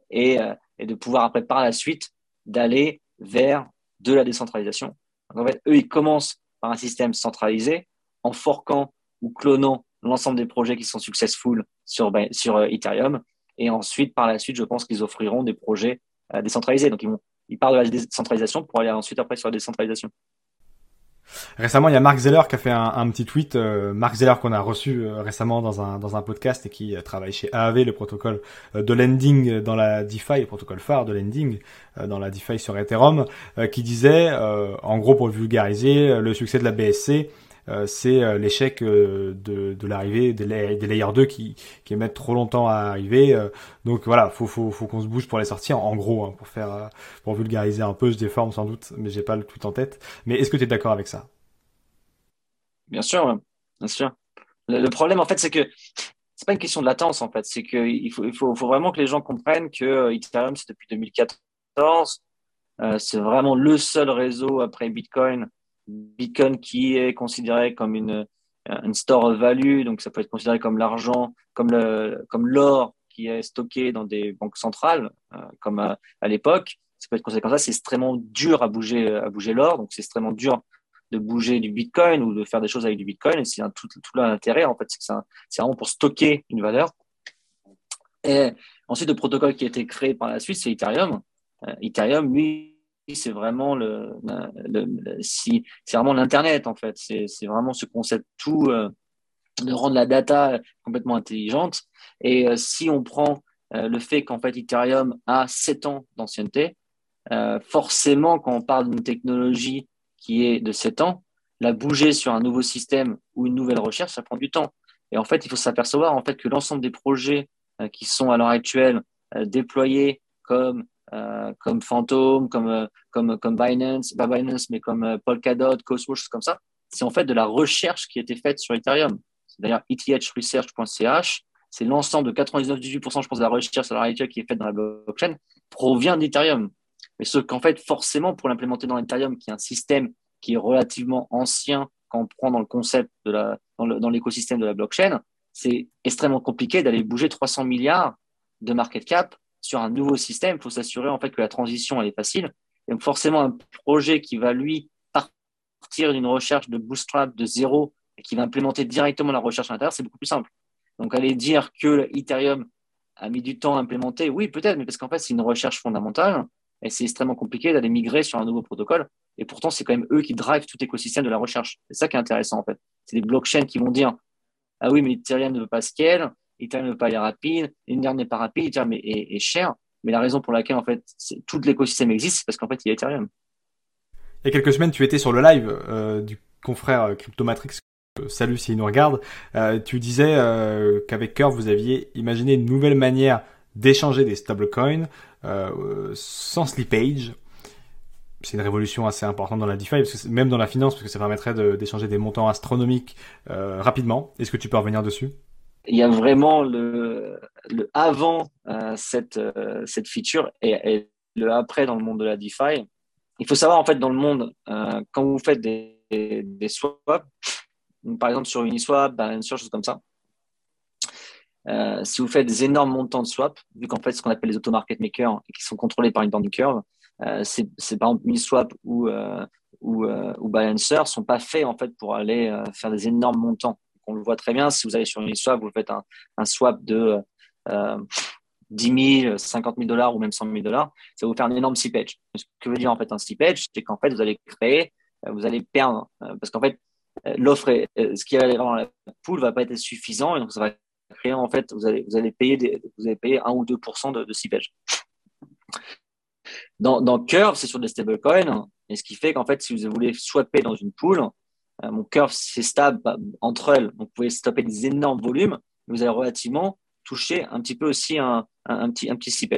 Speaker 1: et, euh, et de pouvoir après par la suite d'aller vers de la décentralisation. Donc en fait, eux, ils commencent par un système centralisé en forquant ou clonant l'ensemble des projets qui sont successful sur, ben, euh, Ethereum. Et ensuite, par la suite, je pense qu'ils offriront des projets euh, décentralisés. Donc, ils, vont, ils parlent de la décentralisation pour aller ensuite après sur la décentralisation.
Speaker 2: Récemment, il y a Mark Zeller qui a fait un, petit tweet. Euh, Mark Zeller qu'on a reçu récemment dans un, dans un podcast et qui travaille chez AAV, le protocole de lending dans la DeFi, le protocole phare de lending dans la DeFi sur Ethereum, qui disait, en gros pour vulgariser, le succès de la BSC, euh, c'est euh, l'échec euh, de, l'arrivée des, layers 2 qui, mettent trop longtemps à arriver. donc voilà, faut, faut, qu'on se bouge pour les sortir. En gros, hein, pour vulgariser un peu, je déforme sans doute, mais j'ai pas le tout en tête. Mais est-ce que tu es d'accord avec ça?
Speaker 1: Bien sûr, bien sûr. Le, problème, en fait, c'est que c'est pas une question de latence, en fait. C'est qu'il faut, il faut vraiment que les gens comprennent que Ethereum, c'est depuis 2014. c'est vraiment le seul réseau après Bitcoin Bitcoin qui est considéré comme une, une store of value, donc ça peut être considéré comme l'argent, comme comme l'or qui est stocké dans des banques centrales, euh, comme à, l'époque. Ça peut être considéré comme ça. C'est extrêmement dur à bouger, à bouger l'or, donc c'est extrêmement dur de bouger du Bitcoin ou de faire des choses avec du Bitcoin. Et c'est tout, tout l'intérêt, en fait, c'est c'est vraiment pour stocker une valeur. Et ensuite, le protocole qui a été créé par la suite, c'est Ethereum. Euh, Ethereum, lui, c'est vraiment le, si c'est vraiment l'internet en fait. C'est vraiment ce concept tout euh, de rendre la data complètement intelligente. Et euh, si on prend euh, le fait qu'en fait Ethereum a 7 ans d'ancienneté forcément quand on parle d'une technologie qui est de 7 ans la bouger sur un nouveau système ou une nouvelle recherche ça prend du temps. Et en fait il faut s'apercevoir en fait que l'ensemble des projets qui sont à l'heure actuelle déployés comme euh, comme Phantom, comme, euh, comme, comme Binance, pas Binance, mais comme euh, Polkadot, Cosmos, comme ça. C'est en fait de la recherche qui a été faite sur Ethereum. C'est d'ailleurs ethresearch.ch. C'est l'ensemble de 99,18%, je pense, de la recherche sur la qui est faite dans la blockchain provient d'Ethereum. Mais ce qu'en fait, forcément, pour l'implémenter dans Ethereum, qui est un système qui est relativement ancien quand on prend dans le concept de la, dans l'écosystème de la blockchain, c'est extrêmement compliqué d'aller bouger 300 milliards de market cap sur un nouveau système, il faut s'assurer en fait que la transition elle est facile. Et donc forcément un projet qui va lui partir d'une recherche de bootstrap de zéro et qui va implémenter directement la recherche à l'intérieur, c'est beaucoup plus simple. Donc aller dire que Ethereum a mis du temps à implémenter, oui peut-être, mais parce qu'en fait c'est une recherche fondamentale et c'est extrêmement compliqué d'aller migrer sur un nouveau protocole. Et pourtant c'est quand même eux qui drivent tout l'écosystème de la recherche. C'est ça qui est intéressant en fait. C'est des blockchains qui vont dire ah oui mais Ethereum ne veut pas scale, Ethereum ne veut pas aller rapide, Ether n'est pas rapide, Ethereum est, cher. Mais la raison pour laquelle en fait tout l'écosystème existe, c'est parce qu'en fait il y a Ethereum.
Speaker 2: Il y a quelques semaines, tu étais sur le live euh, du confrère euh, Cryptomatrix. Euh, salut s'il nous regarde. tu disais qu'avec Curve, vous aviez imaginé une nouvelle manière d'échanger des stablecoins sans slippage. C'est une révolution assez importante dans la DeFi, parce que même dans la finance, parce que ça permettrait d'échanger des montants astronomiques rapidement. Est-ce que tu peux revenir dessus?
Speaker 1: Il y a vraiment le, avant euh, cette, euh, cette feature et, le après dans le monde de la DeFi. Il faut savoir, en fait, dans le monde, euh, quand vous faites des, des, swaps, par exemple sur Uniswap, sur choses comme ça, si vous faites des énormes montants de swaps, vu qu'en fait, ce qu'on appelle les auto-market makers et qui sont contrôlés par une bande curve, c'est par exemple Uniswap ou, ou, ou sont pas faits en fait pour aller faire des énormes montants on le voit très bien. Si vous allez sur une swap, vous faites un, swap de euh, 10 000, 50 000 dollars ou même 100 000 dollars, ça va vous faire un énorme slippage. Ce que veut dire en fait un slippage, c'est qu'en fait, vous allez créer vous allez perdre parce qu'en fait, l'offre, ce qui est dans la pool va pas être suffisant et donc ça va créer en fait, vous allez, payer vous allez payer 1 ou 2% de, de slippage. Dans, dans Curve, c'est sur des stablecoins et ce qui fait qu'en fait, si vous voulez swapper dans une pool, mon Curve c'est stable bah, entre elles, donc vous pouvez stopper des énormes volumes, vous allez relativement toucher un petit peu aussi un, petit, un petit.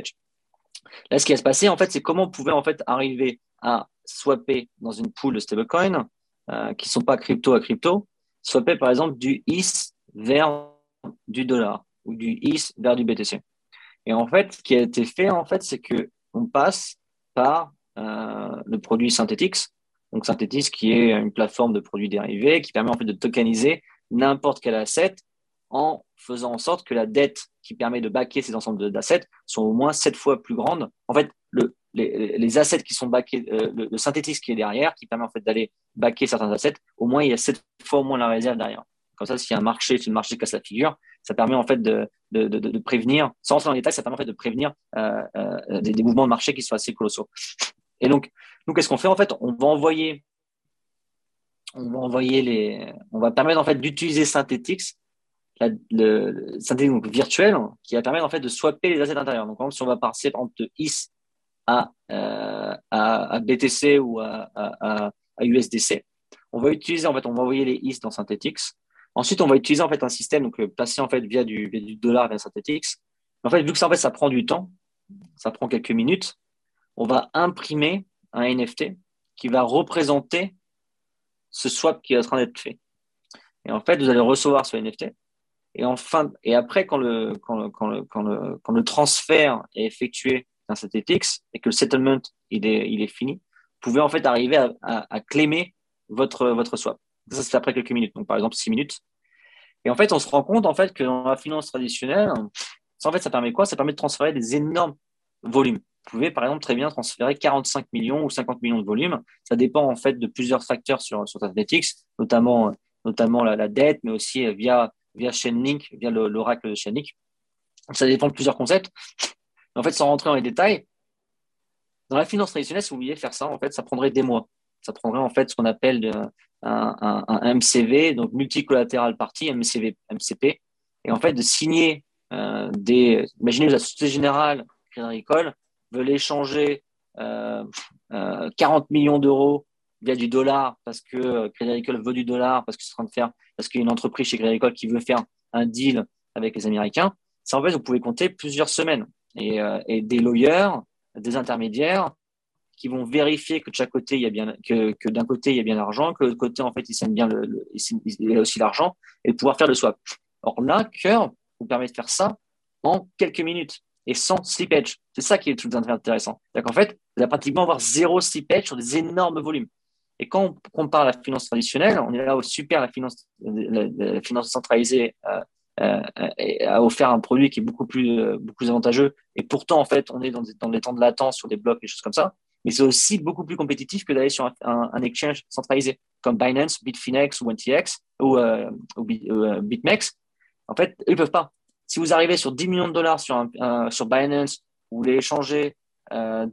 Speaker 1: Là, ce qui va se passer, en fait, c'est comment on pouvait en fait arriver à swapper dans une pool de stablecoins euh, qui ne sont pas crypto à crypto, swapper par exemple du ETH vers du dollar ou du ETH vers du BTC. Et en fait, ce qui a été fait, en fait, c'est que on passe par euh, le produit Synthetix. Donc Synthetix, qui est une plateforme de produits dérivés qui permet en fait de tokeniser n'importe quel asset en faisant en sorte que la dette qui permet de backer ces ensembles d'assets sont au moins sept fois plus grandes. En fait, le, les, les, qui sont backés, euh, le, le qui est derrière, qui permet en fait d'aller backer certains assets, au moins il y a sept fois au moins la réserve derrière. Comme ça, s'il un marché, si le marché casse la figure, ça permet en fait de, prévenir, sans rentrer dans les détails, ça permet en fait de prévenir euh, euh, des, des, mouvements de marché qui sont assez colossaux. Et donc, nous, qu'est-ce qu'on fait en fait? On va envoyer, on va envoyer les, on va permettre en fait d'utiliser Synthetix le, synthétique virtuel qui va permettre en fait de swapper les assets intérieurs. Donc, si on va passer par exemple de IS à, euh, à, BTC ou à, à, à, USDC, on va utiliser en fait, on va envoyer les IS dans Synthetix. Ensuite, on va utiliser en fait un système donc placé en fait via du, via du dollar vers Synthetix. En fait, vu que ça en fait ça prend du temps, ça prend quelques minutes, on va imprimer un NFT qui va représenter ce swap qui est en train d'être fait. Et en fait, vous allez recevoir ce NFT et et après, quand le, transfert est effectué dans cet ETX et que le settlement il est, fini, vous pouvez en fait arriver à, à, votre, swap. Ça, c'est après quelques minutes. Donc, par exemple, six minutes. Et en fait, on se rend compte en fait que dans la finance traditionnelle, en fait, ça permet quoi? Ça permet de transférer des énormes volumes. Pouvez, par exemple, très bien transférer 45 millions ou 50 millions de volumes. Ça dépend en fait de plusieurs facteurs sur, sur Athletics, notamment, notamment la, la dette, mais aussi via via Chainlink, via l'oracle de Chainlink. Ça dépend de plusieurs concepts. En fait, sans rentrer dans les détails, dans la finance traditionnelle, si vous vouliez faire ça, en fait, ça prendrait des mois. Ça prendrait en fait ce qu'on appelle un, un, MCV, donc multicollatéral party, MCV, MCP, et en fait de signer euh, des. Imaginez la Société Générale, Crédit Agricole, veut échanger euh, euh, 40 millions d'euros via du dollar parce que euh, Crédit Agricole veut du dollar, parce que en train de faire, parce qu'il y a une entreprise chez Crédit Agricole qui veut faire un deal avec les Américains, ça en fait, vous pouvez compter plusieurs semaines. Et, euh, des lawyers, des intermédiaires qui vont vérifier que de chaque côté, il y a bien, que, d'un côté, il y a bien l'argent, que de l'autre côté, en fait, ils s'aiment bien il y a aussi l'argent et de pouvoir faire le swap. Or là, Curve vous permet de faire ça en quelques minutes et sans slippage. C'est ça qui est tout intéressant. C'est-à-dire qu'en fait, vous allez pratiquement avoir zéro slippage sur des énormes volumes. Et quand on compare la finance traditionnelle, on est là au super, la finance, la, finance centralisée euh, euh, a offert un produit qui est beaucoup plus, euh, beaucoup plus avantageux. Et pourtant, en fait, on est dans des, temps de latence sur des blocs, des choses comme ça. Mais c'est aussi beaucoup plus compétitif que d'aller sur un, un, exchange centralisé comme Binance, Bitfinex ou NTX ou, ou BitMEX. En fait, ils peuvent pas. Si vous arrivez sur 10 millions de dollars sur, Binance, vous voulez échanger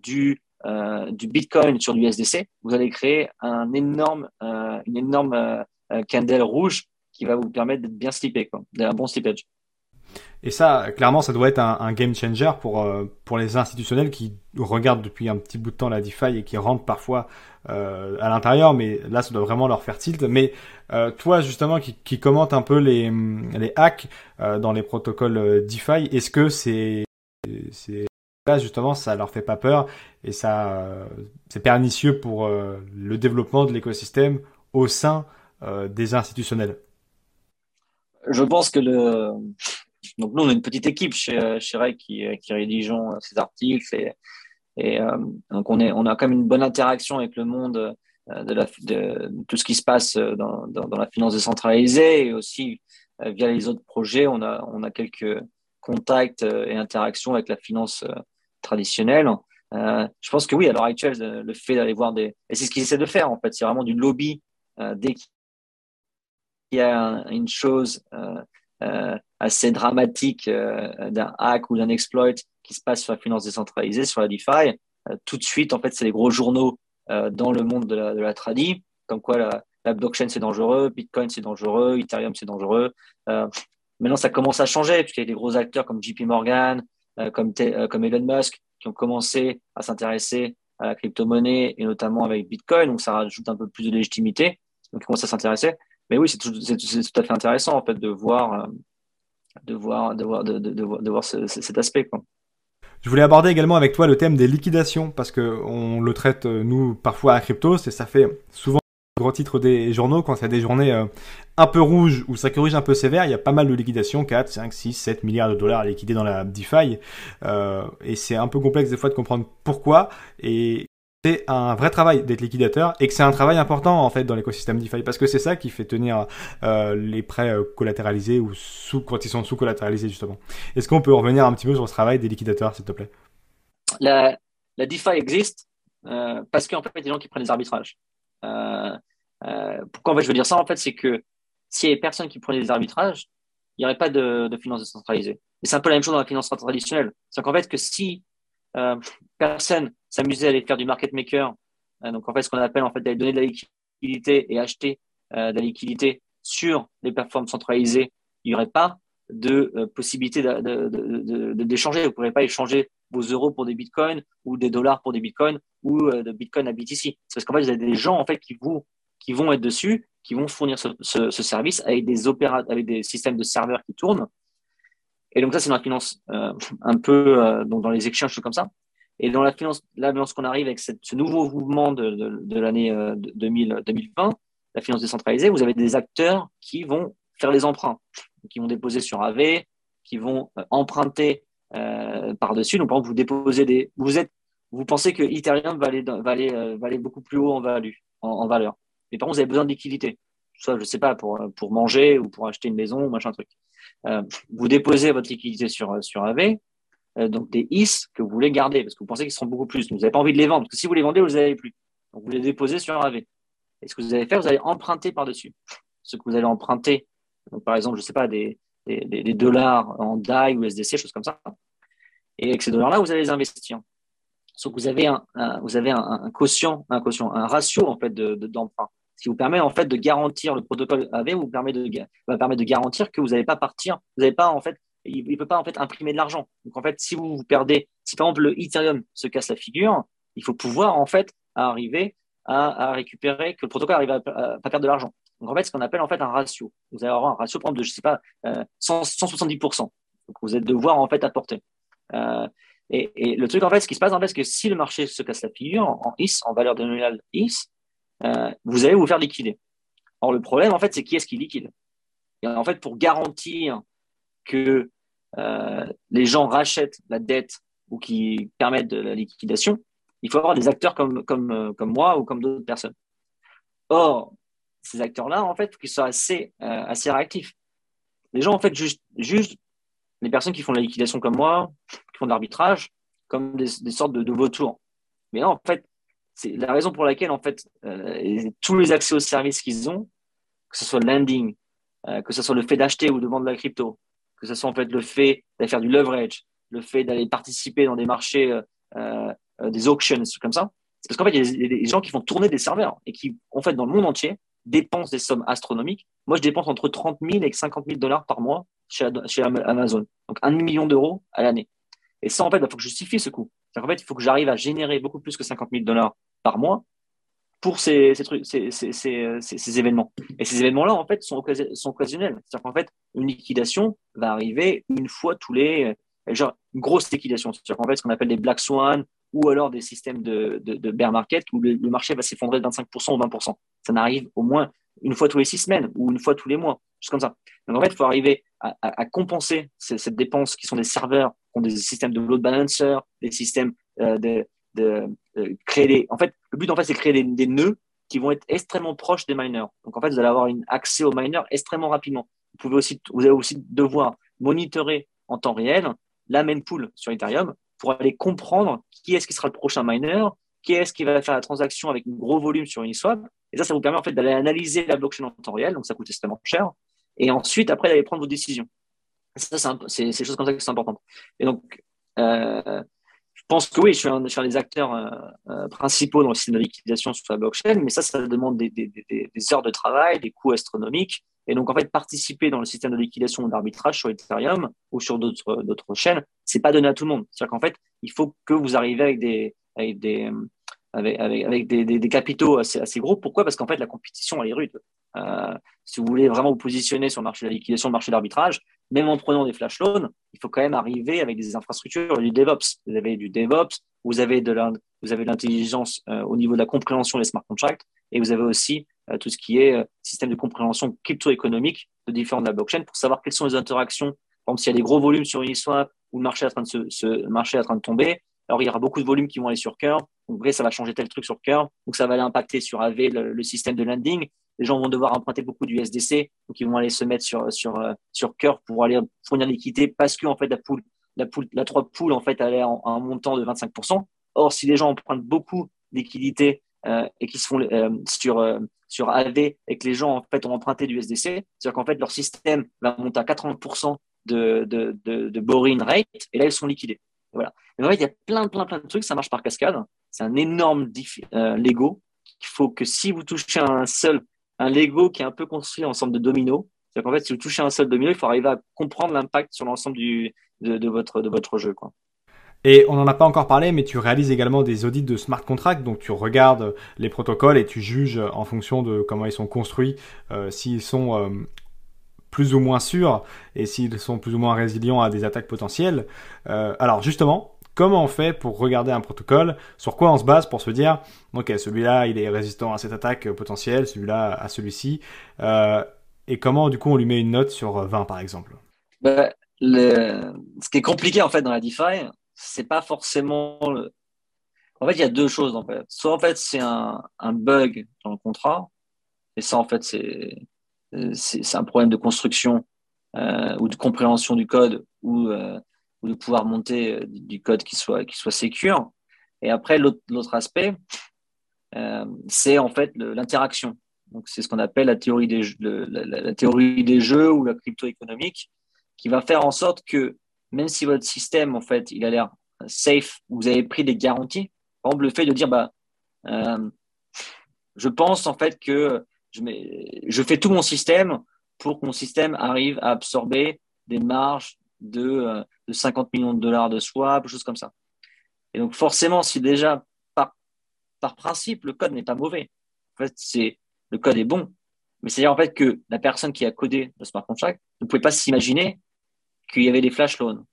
Speaker 1: du euh, du Bitcoin sur l'USDC, vous allez créer un énorme, euh, une énorme euh, candle rouge qui va vous permettre d'être bien slippé, d'un bon slippage.
Speaker 2: Et ça, clairement, ça doit être un, un game changer pour pour les institutionnels qui regardent depuis un petit bout de temps la DeFi et qui rentrent parfois euh, à l'intérieur, mais là, ça doit vraiment leur faire tilt. Mais euh, toi, justement, qui, qui commente un peu les les hacks euh, dans les protocoles DeFi, est-ce que c'est c'est justement, ça leur fait pas peur et ça, euh, c'est pernicieux pour euh, le développement de l'écosystème au sein euh, des institutionnels?
Speaker 1: Je pense que le, donc nous on a une petite équipe chez chez Ray qui qui rédigeons ces articles et donc on est on a quand même une bonne interaction avec le monde de, tout ce qui se passe dans, dans, la finance décentralisée et aussi via les autres projets on a on a quelques contacts et interactions avec la finance traditionnelle. Euh, je pense que oui, à l'heure actuelle, le fait d'aller voir des... Et c'est ce qu'ils essaient de faire, en fait. C'est vraiment du lobby. Euh, dès qu'il y a une chose euh, assez dramatique d'un hack ou d'un exploit qui se passe sur la finance décentralisée, sur la DeFi, tout de suite, en fait, c'est les gros journaux dans le monde de la, de la tradie comme quoi la, blockchain c'est dangereux, Bitcoin c'est dangereux, Ethereum c'est dangereux. Euh, maintenant, ça commence à changer puisqu'il y a des gros acteurs comme JP Morgan, euh, comme, euh, comme Elon Musk qui ont commencé à s'intéresser à la crypto-monnaie et notamment avec Bitcoin. Donc, ça rajoute un peu plus de légitimité. Donc, ils commencent à s'intéresser. Mais oui, c'est tout, à fait intéressant en fait de voir, de voir, de voir, de, cet aspect.
Speaker 2: Je voulais aborder également avec toi le thème des liquidations parce que on le traite euh, nous parfois à crypto, et ça fait souvent gros titre des journaux. Quand il y a des journées euh, un peu rouges ou ça corrige un peu sévère, il y a pas mal de liquidations, 4, 5, 6, 7 milliards de dollars liquidés dans la DeFi. Euh, et c'est un peu complexe des fois de comprendre pourquoi. Et c'est un vrai travail d'être liquidateur et que c'est un travail important en fait dans l'écosystème DeFi parce que c'est ça qui fait tenir euh, les prêts euh, collatéralisés ou sous quand ils sont sous collatéralisés justement. Est-ce qu'on peut revenir un petit peu sur ce travail des liquidateurs s'il te plaît?
Speaker 1: La, DeFi existe euh, parce qu'en fait il y a des gens qui prennent des arbitrages. Pourquoi en fait je veux dire ça en fait c'est que s'il y avait personne qui prenait des arbitrages, il n'y aurait pas de, de finances décentralisées. Et c'est un peu la même chose dans la finance traditionnelle. C'est qu'en fait que si euh, personne s'amusait à aller faire du market maker. Euh, donc en fait, ce qu'on appelle en fait d'aller donner de la liquidité et acheter euh, de la liquidité sur les plateformes centralisées, il n'y aurait pas de euh, possibilité d'échanger. Vous ne pourrez pas échanger vos euros pour des bitcoins ou des dollars pour des bitcoins ou de bitcoin à BTC. C'est parce qu'en fait, vous avez des gens en fait qui vous qui vont être dessus, qui vont fournir ce, ce, ce service avec des avec des systèmes de serveurs qui tournent. Et donc ça, c'est dans la finance euh, un peu euh, donc dans les exchanges comme ça. Et dans la finance, là, lorsqu'on arrive avec ce nouveau mouvement de, l'année 2020, euh, la finance décentralisée, vous avez des acteurs qui vont faire les emprunts, qui vont déposer sur AV, qui vont emprunter par-dessus. Donc, par exemple, vous déposez des, vous êtes, vous pensez que Ethereum va aller, va aller, va aller beaucoup plus haut en, value, en valeur. Mais par contre, vous avez besoin de liquidité. Soit, je sais pas, pour, pour manger ou pour acheter une maison ou machin truc. Euh, vous déposez votre liquidité sur, sur AV, euh, donc des IS que vous voulez garder parce que vous pensez qu'ils seront beaucoup plus. vous n'avez pas envie de les vendre parce que si vous les vendez, vous les avez plus. Donc vous les déposez sur AV. Et ce que vous allez faire, vous allez emprunter par-dessus. Ce que vous allez emprunter, donc par exemple, je sais pas, des, des, dollars en DAI ou SDC, choses comme ça. Et avec ces dollars-là, vous allez les investir. Sauf que vous avez un, vous avez un, quotient, un quotient, un ratio en fait de d'emprunt, ce qui vous permet en fait de garantir le protocole AV vous permet de va permettre de garantir que vous n'allez pas partir, vous n'allez pas en fait il ne peut pas en fait imprimer de l'argent. Donc en fait, si vous, vous perdez, si par exemple le Ethereum se casse la figure, il faut pouvoir en fait arriver à, récupérer, que le protocole arrive à, pas perdre de l'argent. Donc en fait, ce qu'on appelle en fait un ratio. Vous allez avoir un ratio par exemple de je sais pas euh, 170%. Donc vous êtes devoir en fait apporter. Euh, et, le truc en fait, ce qui se passe en fait, c'est que si le marché se casse la figure en IS, en valeur nominale IS, euh, vous allez vous faire liquider. Or le problème en fait, c'est qui est-ce qui liquide? Et en fait, pour garantir que euh, les gens rachètent la dette ou qui permettent de la liquidation, il faut avoir des acteurs comme, comme, euh, comme moi ou comme d'autres personnes. Or, ces acteurs-là, en fait, ils soient assez, assez réactifs. Les gens, en fait, juste, juste les personnes qui font la liquidation comme moi, qui font de l'arbitrage, comme des, des, sortes de, de vautours. Mais là, en fait, c'est la raison pour laquelle, en fait, euh, tous les accès aux services qu'ils ont, que ce soit le landing, euh, que ce soit le fait d'acheter ou de vendre la crypto, que ce soit le fait d'aller faire du leverage, le fait d'aller participer dans des marchés, euh, euh, des auctions, comme ça. C'est parce qu'en fait, il y a des, gens qui font tourner des serveurs et qui, en fait, dans le monde entier, dépensent des sommes astronomiques. Moi, je dépense entre 30 000 et 50 000 dollars par mois chez, chez Amazon. Donc, un million d'euros à l'année. Et ça, en fait, il faut que je justifie ce coût. En fait, il faut que j'arrive à générer beaucoup plus que 50 000 dollars par mois pour ces, ces trucs, ces, événements. Et ces événements-là, en fait, sont, occasionnels. C'est-à-dire qu'en fait, une liquidation va arriver une fois tous les, euh, genre, une grosse liquidation. C'est-à-dire qu'en fait, ce qu'on appelle des black swan ou alors des systèmes de, de, bear market où le, marché va s'effondrer de 25% ou 20%. Ça n'arrive au moins une fois tous les six semaines ou une fois tous les mois, juste comme ça. Donc en fait, il faut arriver à compenser cette dépense qui sont des serveurs, qui ont des systèmes de load balancer, des systèmes euh, de, de, créer des. En fait, le but, en fait, c'est créer des, nœuds qui vont être extrêmement proches des miners. Donc, en fait, vous allez avoir accès aux miners extrêmement rapidement. Vous pouvez aussi, vous allez aussi devoir monitorer en temps réel la main pool sur Ethereum pour aller comprendre qui est-ce qui sera le prochain miner, qui est-ce qui va faire la transaction avec un gros volume sur Uniswap. Et ça, ça vous permet en fait d'aller analyser la blockchain en temps réel, donc ça coûte extrêmement cher. Et ensuite, après, d'aller prendre vos décisions. Ça, c'est des choses comme ça qui sont importantes. Et donc, euh, pense que oui, je suis un, des acteurs euh, euh, principaux dans le système de liquidation sur la blockchain, mais ça, ça demande des, heures de travail, des coûts astronomiques. Et donc, en fait, participer dans le système de liquidation ou d'arbitrage sur Ethereum ou sur d'autres, chaînes, c'est pas donné à tout le monde. C'est-à-dire qu'en fait, il faut que vous arrivez avec des, avec des, avec, avec, des, des, capitaux assez, assez gros. Pourquoi? Parce qu'en fait, la compétition, elle est rude. Euh, si vous voulez vraiment vous positionner sur le marché de la liquidation, le marché d'arbitrage, même en prenant des flash loans, il faut quand même arriver avec des infrastructures du DevOps. Vous avez du DevOps, vous avez de de l'intelligence euh, au niveau de la compréhension des smart contracts, et vous avez aussi euh, tout ce qui est euh, système de compréhension crypto-économique de différentes de la blockchain pour savoir quelles sont les interactions. Par exemple, s'il y a des gros volumes sur Uniswap ou le marché est en train de se, marché est en train de tomber, alors il y aura beaucoup de volumes qui vont aller sur Curve. Donc, vrai, ça va changer tel truc sur Curve. Donc, ça va aller impacter sur AV le, système de landing. Les gens vont devoir emprunter beaucoup du SDC. Donc, ils vont aller se mettre sur, sur, sur Curve pour aller fournir l'équité parce que, en fait, la poule, la poule, la 3 poule, en fait, elle est en, un montant de 25%. Or, si les gens empruntent beaucoup d'équité euh, et qui se font euh, sur, euh, sur AV et que les gens, en fait, ont emprunté du SDC, c'est-à-dire qu'en fait, leur système va monter à 80% de, de, de, de borrowing rate et là, ils sont liquidés. Voilà. en fait, il y a plein, plein, plein de trucs, ça marche par cascade. C'est un énorme euh, Lego. Il faut que si vous touchez un seul, un Lego qui est un peu construit en forme de domino, c'est-à-dire qu'en fait, si vous touchez un seul domino, il faut arriver à comprendre l'impact sur l'ensemble de, de, votre, de votre jeu. Quoi.
Speaker 2: Et on n'en a pas encore parlé, mais tu réalises également des audits de smart contracts, donc tu regardes les protocoles et tu juges en fonction de comment ils sont construits, euh, s'ils sont euh, plus ou moins sûrs et s'ils sont plus ou moins résilients à des attaques potentielles. Euh, alors justement, comment on fait pour regarder un protocole? Sur quoi on se base pour se dire, ok, celui-là, il est résistant à cette attaque potentielle, celui-là à celui-ci euh, Et comment, du coup, on lui met une note sur 20, par exemple?
Speaker 1: Bah. Ce qui est compliqué, en fait, dans la DeFi, c'est pas forcément... Le... En fait, il y a deux choses, en fait. Soit, en fait, c'est un, un bug dans le contrat, et ça, en fait, c'est euh, c'est un problème de construction euh, ou de compréhension du code ou, euh, de pouvoir monter du code qui soit, qui soit sécure. Et après, l'autre aspect, c'est en fait l'interaction. Donc, c'est ce qu'on appelle la théorie, des, la, la, théorie des jeux ou la crypto économique, qui va faire en sorte que même si votre système, en fait, il a l'air safe, vous avez pris des garanties, par exemple, le fait de dire, bah, je pense en fait que je, mets, je fais tout mon système pour que mon système arrive à absorber des marges de, euh, de 50 millions de dollars de swap, choses comme ça. Et donc forcément, si déjà par, par principe le code n'est pas mauvais, en fait c'est le code est bon, mais c'est-à-dire en fait que la personne qui a codé le smart contract ne pouvait pas s'imaginer qu'il y avait des flash loans.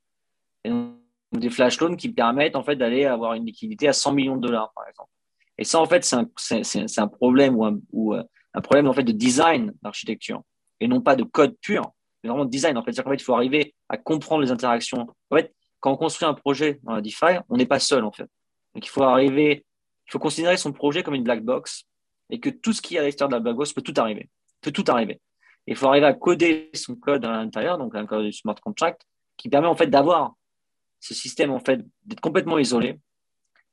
Speaker 1: Et donc, des flash loans qui permettent en fait d'aller avoir une liquidité à 100 millions de dollars par exemple. Et ça en fait c'est un, c'est, un problème ou, un, ou euh, un problème en fait de design d'architecture et non pas de code pur, mais vraiment de design. En fait, fait, il faut arriver à comprendre les interactions. En fait, quand on construit un projet dans la DeFi, on n'est pas seul en fait. Donc il faut arriver, il faut considérer son projet comme une black box et que tout ce qui est à l'extérieur de la black box peut tout arriver, peut tout arriver. il faut arriver à coder son code à l'intérieur, donc un code du smart contract, qui permet en fait d'avoir ce système en fait d'être complètement isolé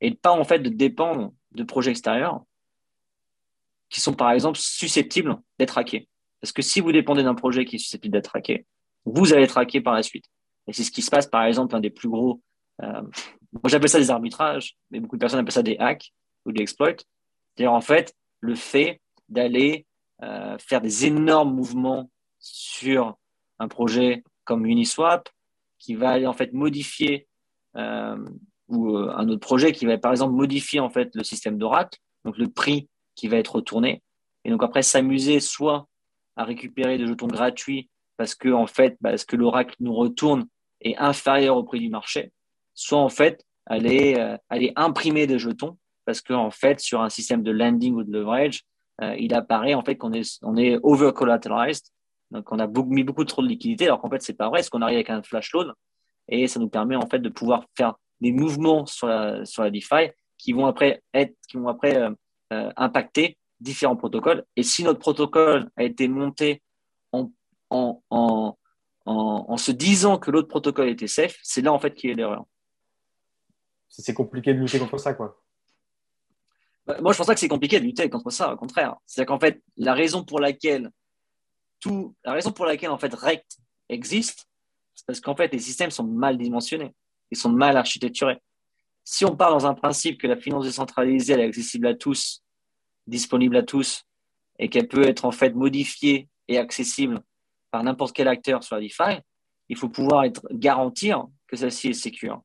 Speaker 1: et pas en fait de dépendre de projets extérieurs qui sont par exemple susceptibles d'être hackés. Parce que si vous dépendez d'un projet qui est susceptible d'être hacké, vous allez être hacké par la suite. Et c'est ce qui se passe, par exemple, un des plus gros. Euh, moi, j'appelle ça des arbitrages, mais beaucoup de personnes appellent ça des hacks ou des exploits. C'est-à-dire, en fait, le fait d'aller euh, faire des énormes mouvements sur un projet comme Uniswap, qui va aller en fait modifier, euh, ou un autre projet qui va par exemple modifier en fait le système d'Oracle, donc le prix qui va être retourné. Et donc après, s'amuser soit à récupérer des jetons gratuits parce que en fait, bah, ce que l'oracle nous retourne est inférieur au prix du marché, soit en fait aller, euh, aller imprimer des jetons parce qu'en en fait, sur un système de landing ou de leverage, euh, il apparaît en fait qu'on est, on est over collateralized, donc on a mis beaucoup trop de liquidités, alors qu'en fait c'est pas vrai, parce qu'on arrive avec un flash loan? Et ça nous permet en fait de pouvoir faire des mouvements sur la, sur la DeFi qui vont après être, qui vont après euh, euh, impacter différents protocoles. Et si notre protocole a été monté en, en, en, en se disant que l'autre protocole était safe, c'est là en fait qu'il y a l'erreur.
Speaker 2: C'est compliqué de lutter contre ça, quoi.
Speaker 1: Bah, moi, je pense pas que c'est compliqué de lutter contre ça, au contraire. C'est-à-dire qu'en fait, la raison pour laquelle tout, la raison pour laquelle en fait Rect existe, c'est parce qu'en fait les systèmes sont mal dimensionnés, ils sont mal architecturés. Si on part dans un principe que la finance décentralisée est accessible à tous, disponible à tous, et qu'elle peut être en fait modifiée et accessible par n'importe quel acteur sur la DeFi, il faut pouvoir être, garantir que celle-ci est sécure.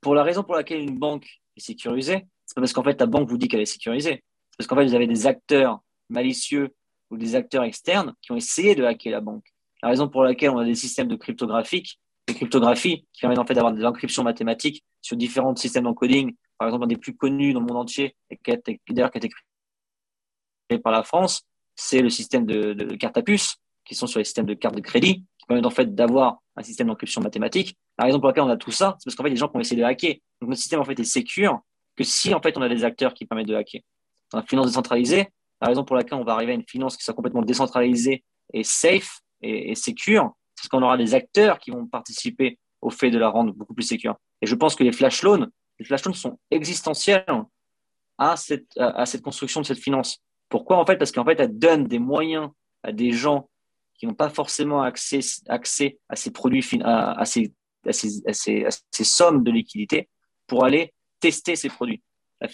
Speaker 1: Pour la raison pour laquelle une banque est sécurisée, c'est parce qu'en fait la banque vous dit qu'elle est sécurisée. C'est parce qu'en fait vous avez des acteurs malicieux ou des acteurs externes qui ont essayé de hacker la banque. La raison pour laquelle on a des systèmes de cryptographique, des cryptographies qui permettent en fait d'avoir des encryptions mathématiques sur différents systèmes d'encoding, par exemple un des plus connus dans le monde entier et qui a été, d'ailleurs qui a été créé par la France, c'est le système de, de, cartes à puce qui sont sur les systèmes de cartes de crédit qui permettent en fait d'avoir un système d'encryption mathématique. La raison pour laquelle on a tout ça, c'est parce qu'en fait, les gens ont essayé de hacker. Donc, notre système, en fait, est sécure que si, en fait, on a des acteurs qui permettent de hacker. Dans la finance décentralisée, la raison pour laquelle on va arriver à une finance qui soit complètement décentralisée et safe et, et secure, c'est qu'on aura des acteurs qui vont participer au fait de la rendre beaucoup plus sécure. Et je pense que les flash loans, les flash loans sont existentiels à cette, cette construction de cette finance. Pourquoi En fait, parce qu'en fait, elles donnent des moyens à des gens qui n'ont pas forcément accès, accès à ces produits, à, à, ces, à, ces, à, ces, à ces sommes de liquidité pour aller tester ces produits.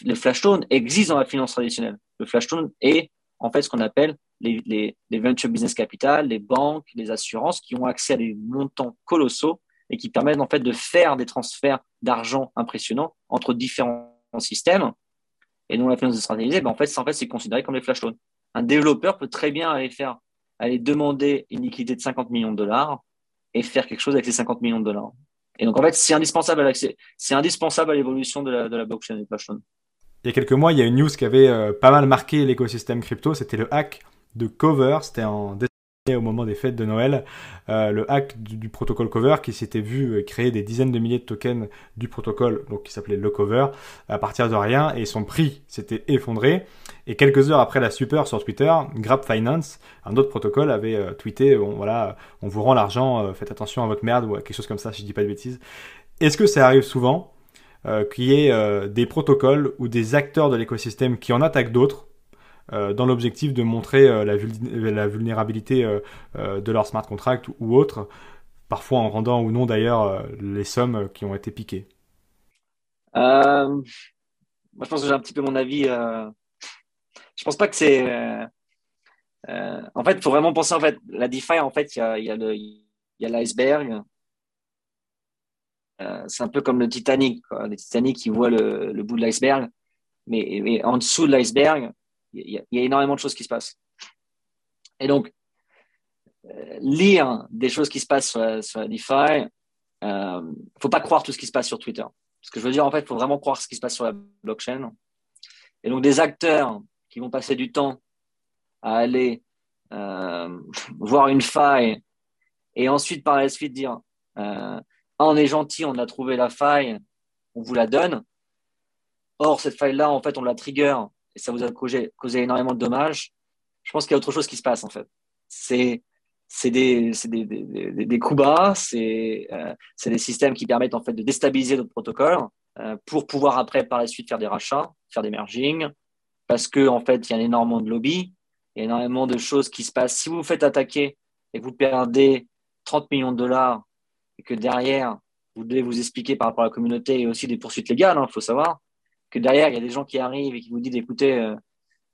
Speaker 1: Le flash loan existe dans la finance traditionnelle. Le flash loan est en fait ce qu'on appelle les, les, venture business capital, les banques, les assurances qui ont accès à des montants colossaux et qui permettent en fait de faire des transferts d'argent impressionnants entre différents systèmes. Et donc la finance décentralisée, ben en fait, en fait, c'est considéré comme les flash loans. Un développeur peut très bien aller faire, aller demander une liquidité de 50 millions de dollars et faire quelque chose avec ces 50 millions de dollars. Et donc, en fait, c'est indispensable à c'est indispensable à l'évolution de la, de la blockchain et de flash loan.
Speaker 2: Il y a quelques mois, il y a une news qui avait euh, pas mal marqué l'écosystème crypto. C'était le hack de Cover. C'était en au moment des fêtes de Noël, euh, le hack du, protocole Cover qui s'était vu euh, créer des dizaines de milliers de tokens du protocole, donc qui s'appelait le Cover, à partir de rien, et son prix s'était effondré. Et quelques heures après la super sur Twitter, Grab Finance, un autre protocole, avait euh, tweeté, bon, voilà, on vous rend l'argent, faites attention à votre merde ou quelque chose comme ça, si je dis pas de bêtises. Est-ce que ça arrive souvent qu'il y ait des protocoles ou des acteurs de l'écosystème qui en attaquent d'autres dans l'objectif de montrer euh, la, la, vulnérabilité euh, de leur smart contract ou autre, parfois en rendant ou non d'ailleurs les sommes qui ont été piquées
Speaker 1: Moi, je pense que j'ai un petit peu mon avis. Je pense pas que c'est. en fait, il faut vraiment penser en fait la DeFi. En fait, il y a, a il l'iceberg. Euh, c'est un peu comme le Titanic. Quoi. Le Titanic, qui voit le, le bout de l'iceberg, mais, mais, en dessous de l'iceberg, il y, y, a énormément de choses qui se passent. Et donc, euh, lire des choses qui se passent sur sur DeFi, euh, faut pas croire tout ce qui se passe sur Twitter. Ce que je veux dire, en fait, il faut vraiment croire ce qui se passe sur la blockchain. Et donc, des acteurs qui vont passer du temps à aller euh, voir une faille et ensuite par la suite dire on est gentil, on a trouvé la faille, on vous la donne. Or, cette faille-là, en fait, on la trigger et ça vous a causé, énormément de dommages, je pense qu'il y a autre chose qui se passe en fait. C'est c'est des, des, coups bas, c'est euh, des systèmes qui permettent en fait de déstabiliser notre protocole euh, pour pouvoir après par la suite faire des rachats, faire des merging, parce que en fait il y a énormément de lobby, il y a énormément de choses qui se passent. Si vous vous faites attaquer et que vous perdez 30 millions de dollars et que derrière vous devez vous expliquer par rapport à la communauté et aussi des poursuites légales, il hein, faut savoir que derrière, il y a des gens qui arrivent et qui vous disent écoutez, euh,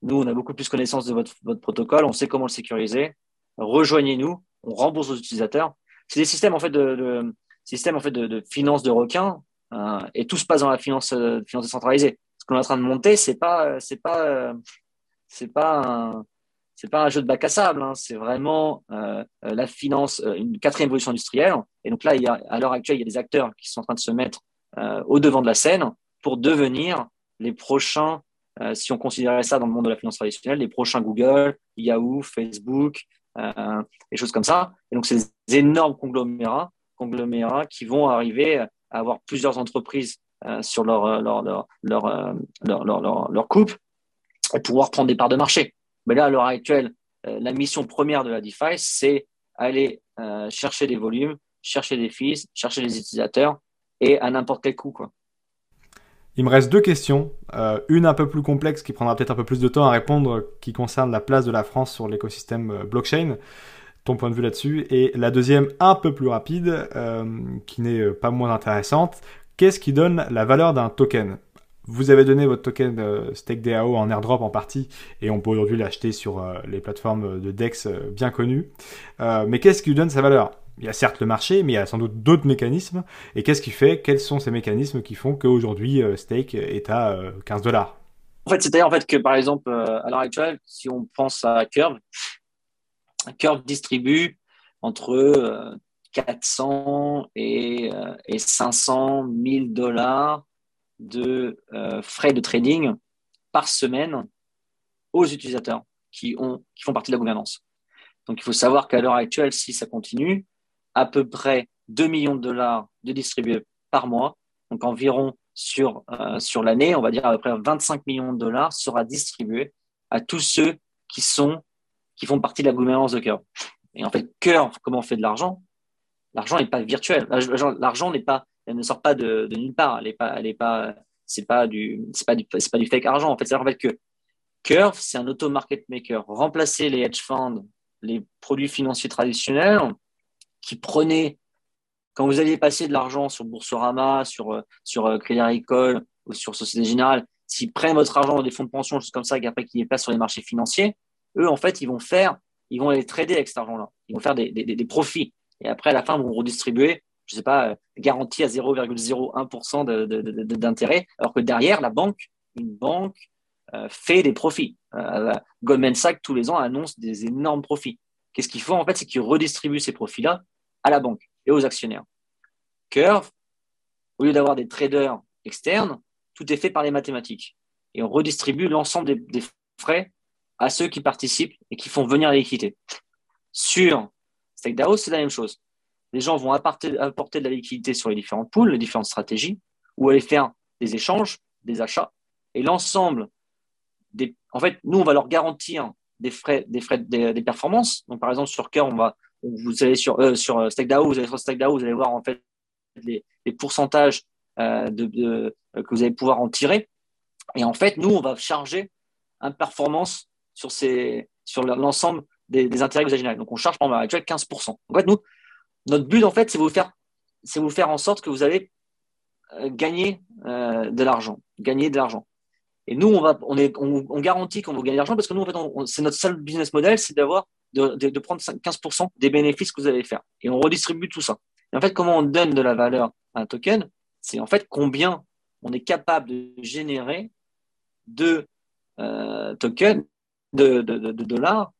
Speaker 1: nous, on a beaucoup plus connaissance de votre, votre protocole, on sait comment le sécuriser, rejoignez-nous, on rembourse aux utilisateurs. C'est des systèmes en fait de, de en fait de, finance de requins euh, et tout se passe dans la finance, euh, finance décentralisée. Ce qu'on est en train de monter, c'est pas c'est pas euh, c'est pas un, c'est pas un jeu de bac à sable, hein, c'est vraiment la finance, une quatrième évolution industrielle. Et donc là, à l'heure actuelle, il y a des acteurs qui sont en train de se mettre au devant de la scène pour devenir les prochains, euh, si on considérait ça dans le monde de la finance traditionnelle, les prochains Google, Yahoo, Facebook, euh, des choses comme ça. Et donc, ces énormes conglomérats, conglomérats qui vont arriver à avoir plusieurs entreprises euh, sur leur, leur, leur, leur, euh, leur, leur, leur, leur coupe et pouvoir prendre des parts de marché. Mais là, à l'heure actuelle, euh, la mission première de la DeFi, c'est aller euh, chercher des volumes, chercher des fees, chercher des utilisateurs et à n'importe quel coût. Quoi.
Speaker 2: Il me reste deux questions. Euh, une un peu plus complexe qui prendra peut-être un peu plus de temps à répondre, qui concerne la place de la France sur l'écosystème euh, blockchain. Ton point de vue là-dessus. Et la deuxième un peu plus rapide, euh, qui n'est pas moins intéressante. qu'est-ce qui donne la valeur d'un token? Vous avez donné votre token euh, StakeDAO en airdrop en partie et on peut aujourd'hui l'acheter sur les plateformes de DEX bien connues. mais qu'est-ce qui lui donne sa valeur? Il y a certes le marché, mais il y a sans doute d'autres mécanismes. Et qu'est-ce qui fait Quels sont ces mécanismes qui font qu'aujourd'hui Stake est à 15 dollars?
Speaker 1: En fait, c'est-à-dire en fait que par exemple à l'heure actuelle, si on pense à Curve, Curve distribue entre 400 et, et 500 000 dollars de euh, frais de trading par semaine aux utilisateurs qui, ont, qui font partie de la gouvernance. Donc il faut savoir qu'à l'heure actuelle, si ça continue, à peu près 2 millions de dollars de distribués par mois, donc environ sur, euh, sur l'année, on va dire à peu près 25 millions de dollars sera distribué à tous ceux qui, sont, qui font partie de la gouvernance de Curve. Et en fait, Curve, comment on fait de l'argent? L'argent n'est pas virtuel. L'argent n'est pas elle ne sort pas de, nulle part. Elle est pas, elle pas, c'est pas du, c'est pas du, c'est pas du fake argent. En fait, c'est en fait que Curve, c'est un auto market maker. Remplacer les hedge funds, les produits financiers traditionnels qui prenaient, quand vous alliez passer de l'argent sur Boursorama, sur, sur euh, Crédit Agricole ou sur Société Générale, s'ils prennent votre argent dans des fonds de pension, choses comme ça, et qu'après qu'ils les placent sur les marchés financiers, eux, en fait, ils vont faire, ils vont aller trader avec cet argent-là. Ils vont faire des, des, profits. Et après, à la fin, ils vont redistribuer je sais pas, garantie à 0,01% d'intérêt, alors que derrière, la banque, une banque euh, fait des profits. Euh, Goldman Sachs, tous les ans, annonce des énormes profits. Qu'est-ce qu'ils font En fait, c'est qu'ils redistribuent ces profits-là à la banque et aux actionnaires. Curve, au lieu d'avoir des traders externes, tout est fait par les mathématiques. Et on redistribue l'ensemble des, frais à ceux qui participent et qui font venir l'équité. Sur StakeDAO, c'est la même chose les gens vont apporter, apporter de la liquidité sur les différentes poules, les différentes stratégies, ou aller faire des échanges, des achats. Et l'ensemble des. En fait, nous, on va leur garantir des frais, des frais, des, performances. Donc, par exemple, sur Cœur, on va, vous allez sur, euh, sur StakeDAO, vous allez sur vous allez voir en fait les, pourcentages euh, de, que vous allez pouvoir en tirer. Et en fait, nous, on va charger un performance sur, ces, sur l'ensemble des, intérêts que vous avez Donc, on charge, par exemple, 15%. En fait, nous, notre but, en fait, c'est vous faire, c'est vous faire en sorte que vous allez euh, gagner euh, de l'argent, gagner de l'argent. Et nous, on, garantit qu'on va gagner de l'argent parce que nous, en fait, c'est notre seul business model, c'est d'avoir de, prendre 15% des bénéfices que vous allez faire. Et on redistribue tout ça. Et en fait, comment on donne de la valeur à un token? C'est en fait combien on est capable de générer de euh, de, dollars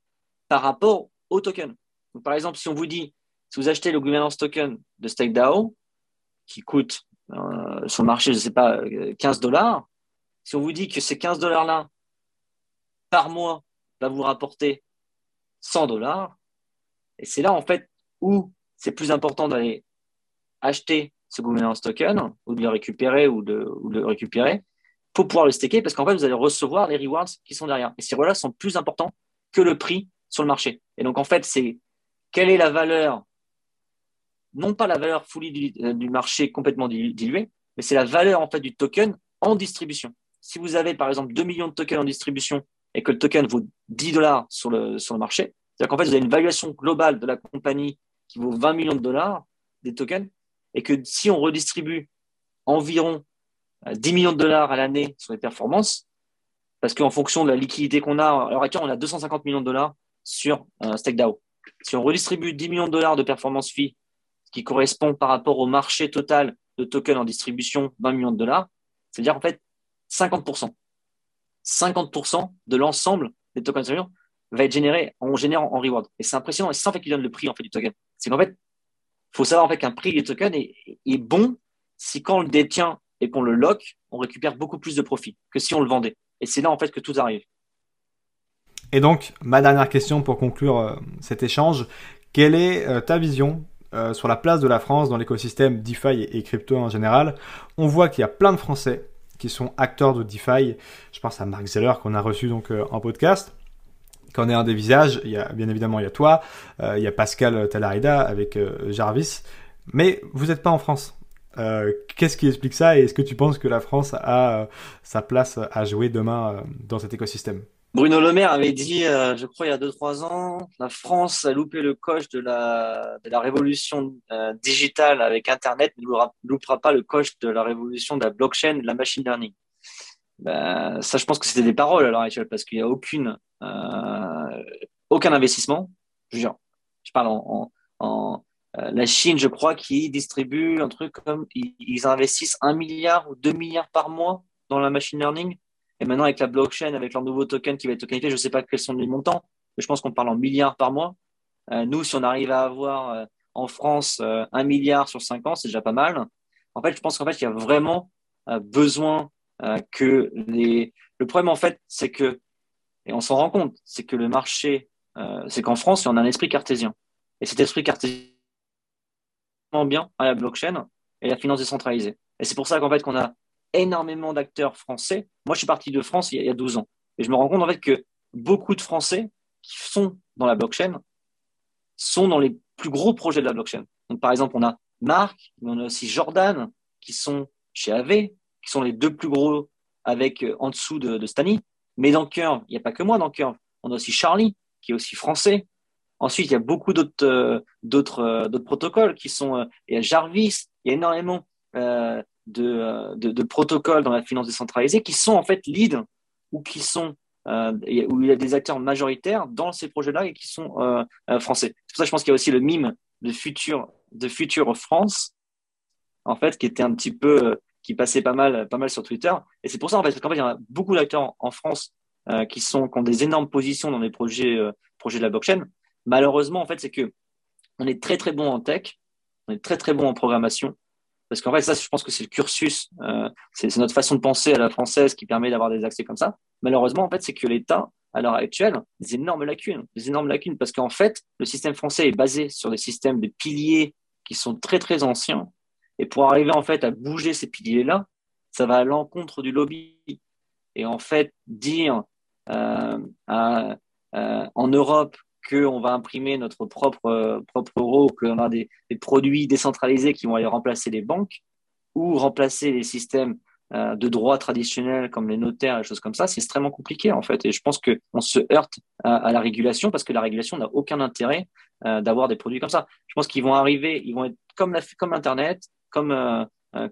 Speaker 1: par rapport au token. Par exemple, si on vous dit si vous achetez le governance token de StakeDAO, qui coûte euh, sur le marché, je ne sais pas, 15 euh, dollars, si on vous dit que ces 15 dollars-là, par mois, va vous rapporter 100 dollars, et c'est là, en fait, où c'est plus important d'aller acheter ce governance token, ou de le récupérer, ou de, le récupérer, pour pouvoir le staker, parce qu'en fait, vous allez recevoir les rewards qui sont derrière. Et ces rewards sont plus importants que le prix sur le marché. Et donc, en fait, c'est quelle est la valeur non pas la valeur fully euh, du, marché complètement diluée, mais c'est la valeur en fait du token en distribution. Si vous avez par exemple 2 millions de tokens en distribution et que le token vaut 10 dollars sur le, sur le marché, c'est-à-dire qu'en fait vous avez une valuation globale de la compagnie qui vaut 20 millions de dollars des tokens et que si on redistribue environ 10 euh, millions de dollars à l'année sur les performances, parce qu'en fonction de la liquidité qu'on a, alors actuellement on a 250 millions de dollars sur un StakeDAO. Si on redistribue 10 millions de dollars de performance fee qui correspond par rapport au marché total de tokens en distribution, 20 millions de dollars, c'est-à-dire en fait 50%. 50% de l'ensemble des tokens de va être généré, on génère en, reward. Et c'est impressionnant, et c'est ça en fait qui donne le prix en fait du token. C'est qu'en fait, il faut savoir en fait qu'un prix du token est, est, bon si quand on le détient et qu'on le lock, on récupère beaucoup plus de profit que si on le vendait. Et c'est là en fait que tout arrive.
Speaker 2: Et donc, ma dernière question pour conclure euh, cet échange, quelle est euh, ta vision euh, sur la place de la France dans l'écosystème DeFi et, crypto en général? On voit qu'il y a plein de Français qui sont acteurs de DeFi. Je pense à Mark Zeller qu'on a reçu donc euh, en podcast. Quand on est un des visages, il y a, bien évidemment il y a toi, euh, il y a Pascal Talarida avec Jarvis, mais vous n'êtes pas en France. Qu'est-ce qui explique ça et est-ce que tu penses que la France a sa place à jouer demain dans cet écosystème?
Speaker 1: Bruno Le Maire avait dit, euh, je crois il y a 2-3 ans, la France a loupé le coche de la, révolution euh, digitale avec Internet, ne loupera, pas le coche de la révolution de la blockchain de la machine learning. Ben, ça, je pense que c'était des paroles à l'heure actuelle parce qu'il n'y a aucune, euh, aucun investissement. Je, je parle en, en, la Chine, je crois, qui distribue un truc comme ils investissent un milliard ou deux milliards par mois dans la machine learning et maintenant, avec la blockchain, avec leur nouveau token qui va être tokenifié, je ne sais pas quels sont les montants, mais je pense qu'on parle en milliards par mois. Euh, nous, si on arrive à avoir euh, en France euh, un milliard sur cinq ans, c'est déjà pas mal. En fait, je pense qu'en fait, il y a vraiment besoin que les. Le problème, en fait, c'est que, et on s'en rend compte, c'est que le marché, c'est qu'en France, on a un esprit cartésien. Et cet esprit cartésien bien à la blockchain et la finance décentralisée. Et c'est pour ça qu'en fait, qu'on a énormément d'acteurs français. Moi, je suis parti de France il y, a, 12 ans. Et je me rends compte en fait que beaucoup de Français qui sont dans la blockchain sont dans les plus gros projets de la blockchain. Donc, par exemple, on a Marc, mais on a aussi Jordan, qui sont chez AV, qui sont les deux plus gros avec euh, en dessous de, de Stani. Mais dans Curve, il n'y a pas que moi dans Curve. On a aussi Charlie, qui est aussi français. Ensuite, il y a beaucoup d'autres euh, euh, protocoles qui sont. il y a Jarvis, il y a énormément euh, de, protocoles dans la finance décentralisée qui sont en fait lead ou qui sont euh, où il y a des acteurs majoritaires dans ces projets-là et qui sont euh, français. C'est pour ça que je pense qu'il y a aussi le mime de Future, de Future France, en fait, qui était un petit peu, qui passait pas mal, pas mal sur Twitter. Et c'est pour ça, en fait, parce qu'en fait, il y a beaucoup d'acteurs en France qui sont, qui ont des énormes positions dans les projets, projets de la blockchain. Malheureusement, en fait, c'est que on est très, très bon en tech, on est très, très bon en programmation, parce qu'en fait, ça, je pense que c'est le cursus, euh, c'est notre façon de penser à la française qui permet d'avoir des accès comme ça. Malheureusement, en fait, c'est que l'État, à l'heure actuelle, des énormes lacunes, des énormes lacunes, parce qu'en fait, le système français est basé sur des systèmes de piliers qui sont très très anciens, et pour arriver en fait à bouger ces piliers-là, ça va à l'encontre du lobby. Et en fait, dire euh, euh, en Europe qu'on va imprimer notre propre, euh, propre euro, qu'on a des, produits décentralisés qui vont aller remplacer les banques ou remplacer les systèmes euh, de droit traditionnels comme les notaires, et choses comme ça, c'est extrêmement compliqué en fait. Et je pense qu'on se heurte à, la régulation parce que la régulation n'a aucun intérêt euh, d'avoir des produits comme ça. Je pense qu'ils vont arriver, ils vont être comme, la, comme Internet, comme, euh,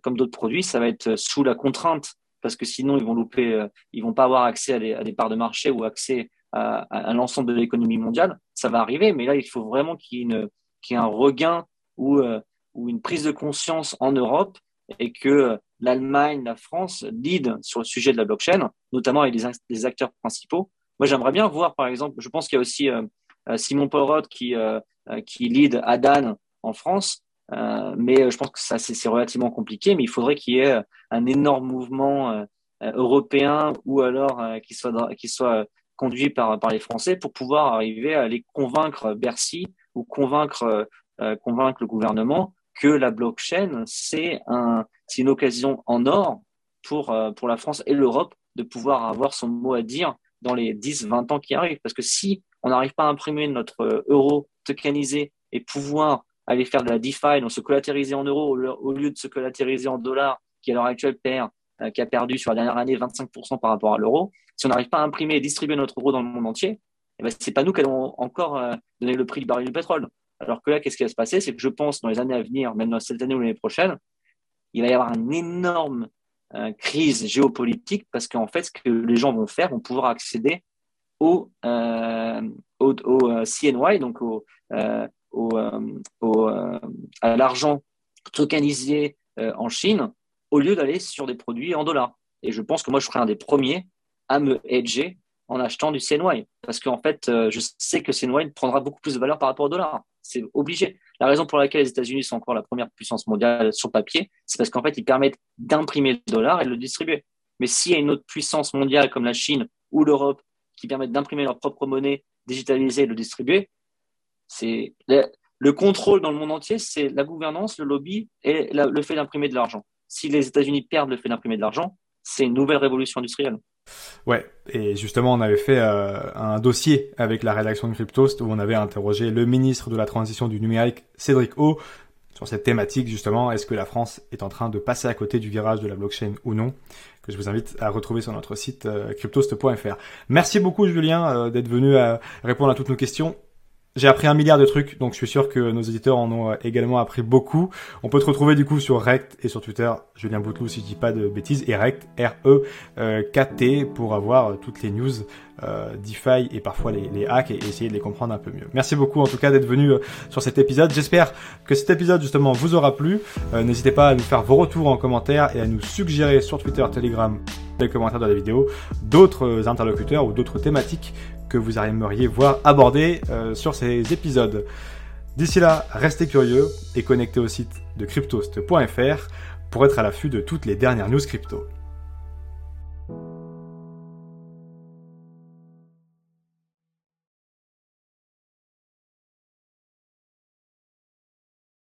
Speaker 1: comme d'autres produits, ça va être sous la contrainte parce que sinon ils vont louper, ils vont pas avoir accès à des parts de marché ou accès à, l'ensemble de l'économie mondiale, ça va arriver, mais là, il faut vraiment qu'il y ait, un regain ou, euh, ou une prise de conscience en Europe et que l'Allemagne, la France lead sur le sujet de la blockchain, notamment avec des, acteurs principaux. Moi, j'aimerais bien voir, par exemple, je pense qu'il y a aussi euh, euh, Simon Porot qui, qui lead Adan en France, mais je pense que ça, c'est relativement compliqué, mais il faudrait qu'il y ait un énorme mouvement européen ou alors qui soit, qui soit conduit par, par les Français pour pouvoir arriver à les convaincre Bercy ou convaincre, euh, convaincre le gouvernement que la blockchain, c'est un, une occasion en or pour, euh, pour la France et l'Europe de pouvoir avoir son mot à dire dans les 10, 20 ans qui arrivent. Parce que si on n'arrive pas à imprimer notre euro tokenisé et pouvoir aller faire de la DeFi, donc se collatériser en euros au lieu de se collatériser en dollars, qui à l'heure actuelle perd euh, qui a perdu sur la dernière année 25% par rapport à l'euro, si on n'arrive pas à imprimer et distribuer notre euro dans le monde entier, eh ben, c'est pas nous qui allons encore euh, donner le prix du baril de pétrole. Alors que là, qu'est-ce qui va se passer? C'est que je pense dans les années à venir, même dans cette année ou l'année prochaine, il va y avoir une énorme euh, crise géopolitique parce qu'en fait, ce que les gens vont faire, vont pouvoir accéder au, au, CNY, donc au, au à l'argent tokenisé en Chine, au lieu d'aller sur des produits en dollars. Et je pense que moi, je serai un des premiers à me hedger en achetant du CNY. Parce qu'en fait, euh, je sais que CNY prendra beaucoup plus de valeur par rapport au dollar. C'est obligé. La raison pour laquelle les États-Unis sont encore la première puissance mondiale sur papier, c'est parce qu'en fait, ils permettent d'imprimer le dollar et de le distribuer. Mais s'il y a une autre puissance mondiale comme la Chine ou l'Europe qui permettent d'imprimer leur propre monnaie, digitaliser et le distribuer, c'est le, contrôle dans le monde entier, c'est la gouvernance, le lobby et le fait d'imprimer de l'argent si les États-Unis perdent le fait d'imprimer de l'argent, c'est une nouvelle révolution industrielle.
Speaker 2: Ouais, et justement, on avait fait euh, un dossier avec la rédaction de Cryptost où on avait interrogé le ministre de la Transition du Numérique, Cédric O, sur cette thématique justement, est-ce que la France est en train de passer à côté du virage de la blockchain ou non, que je vous invite à retrouver sur notre site euh, cryptost.fr. Merci beaucoup Julien euh, d'être venu répondre à toutes nos questions. J'ai appris un milliard de trucs, donc je suis sûr que nos éditeurs en ont euh, également appris beaucoup. On peut te retrouver du coup sur Rect et sur Twitter, Julien Bouteloup si je dis pas de bêtises, et Rect, R-E-K-T, pour avoir toutes les news euh, DeFi et parfois les, hacks et essayer de les comprendre un peu mieux. Merci beaucoup en tout cas d'être venu euh, sur cet épisode. J'espère que cet épisode justement vous aura plu. Euh, n'hésitez pas à nous faire vos retours en commentaire et à nous suggérer sur Twitter, Telegram, les commentaires de la vidéo, d'autres interlocuteurs ou d'autres thématiques que vous aimeriez voir abordées sur ces épisodes. D'ici là, restez curieux et connectez au site de cryptost.fr pour être à l'affût de toutes les dernières news crypto.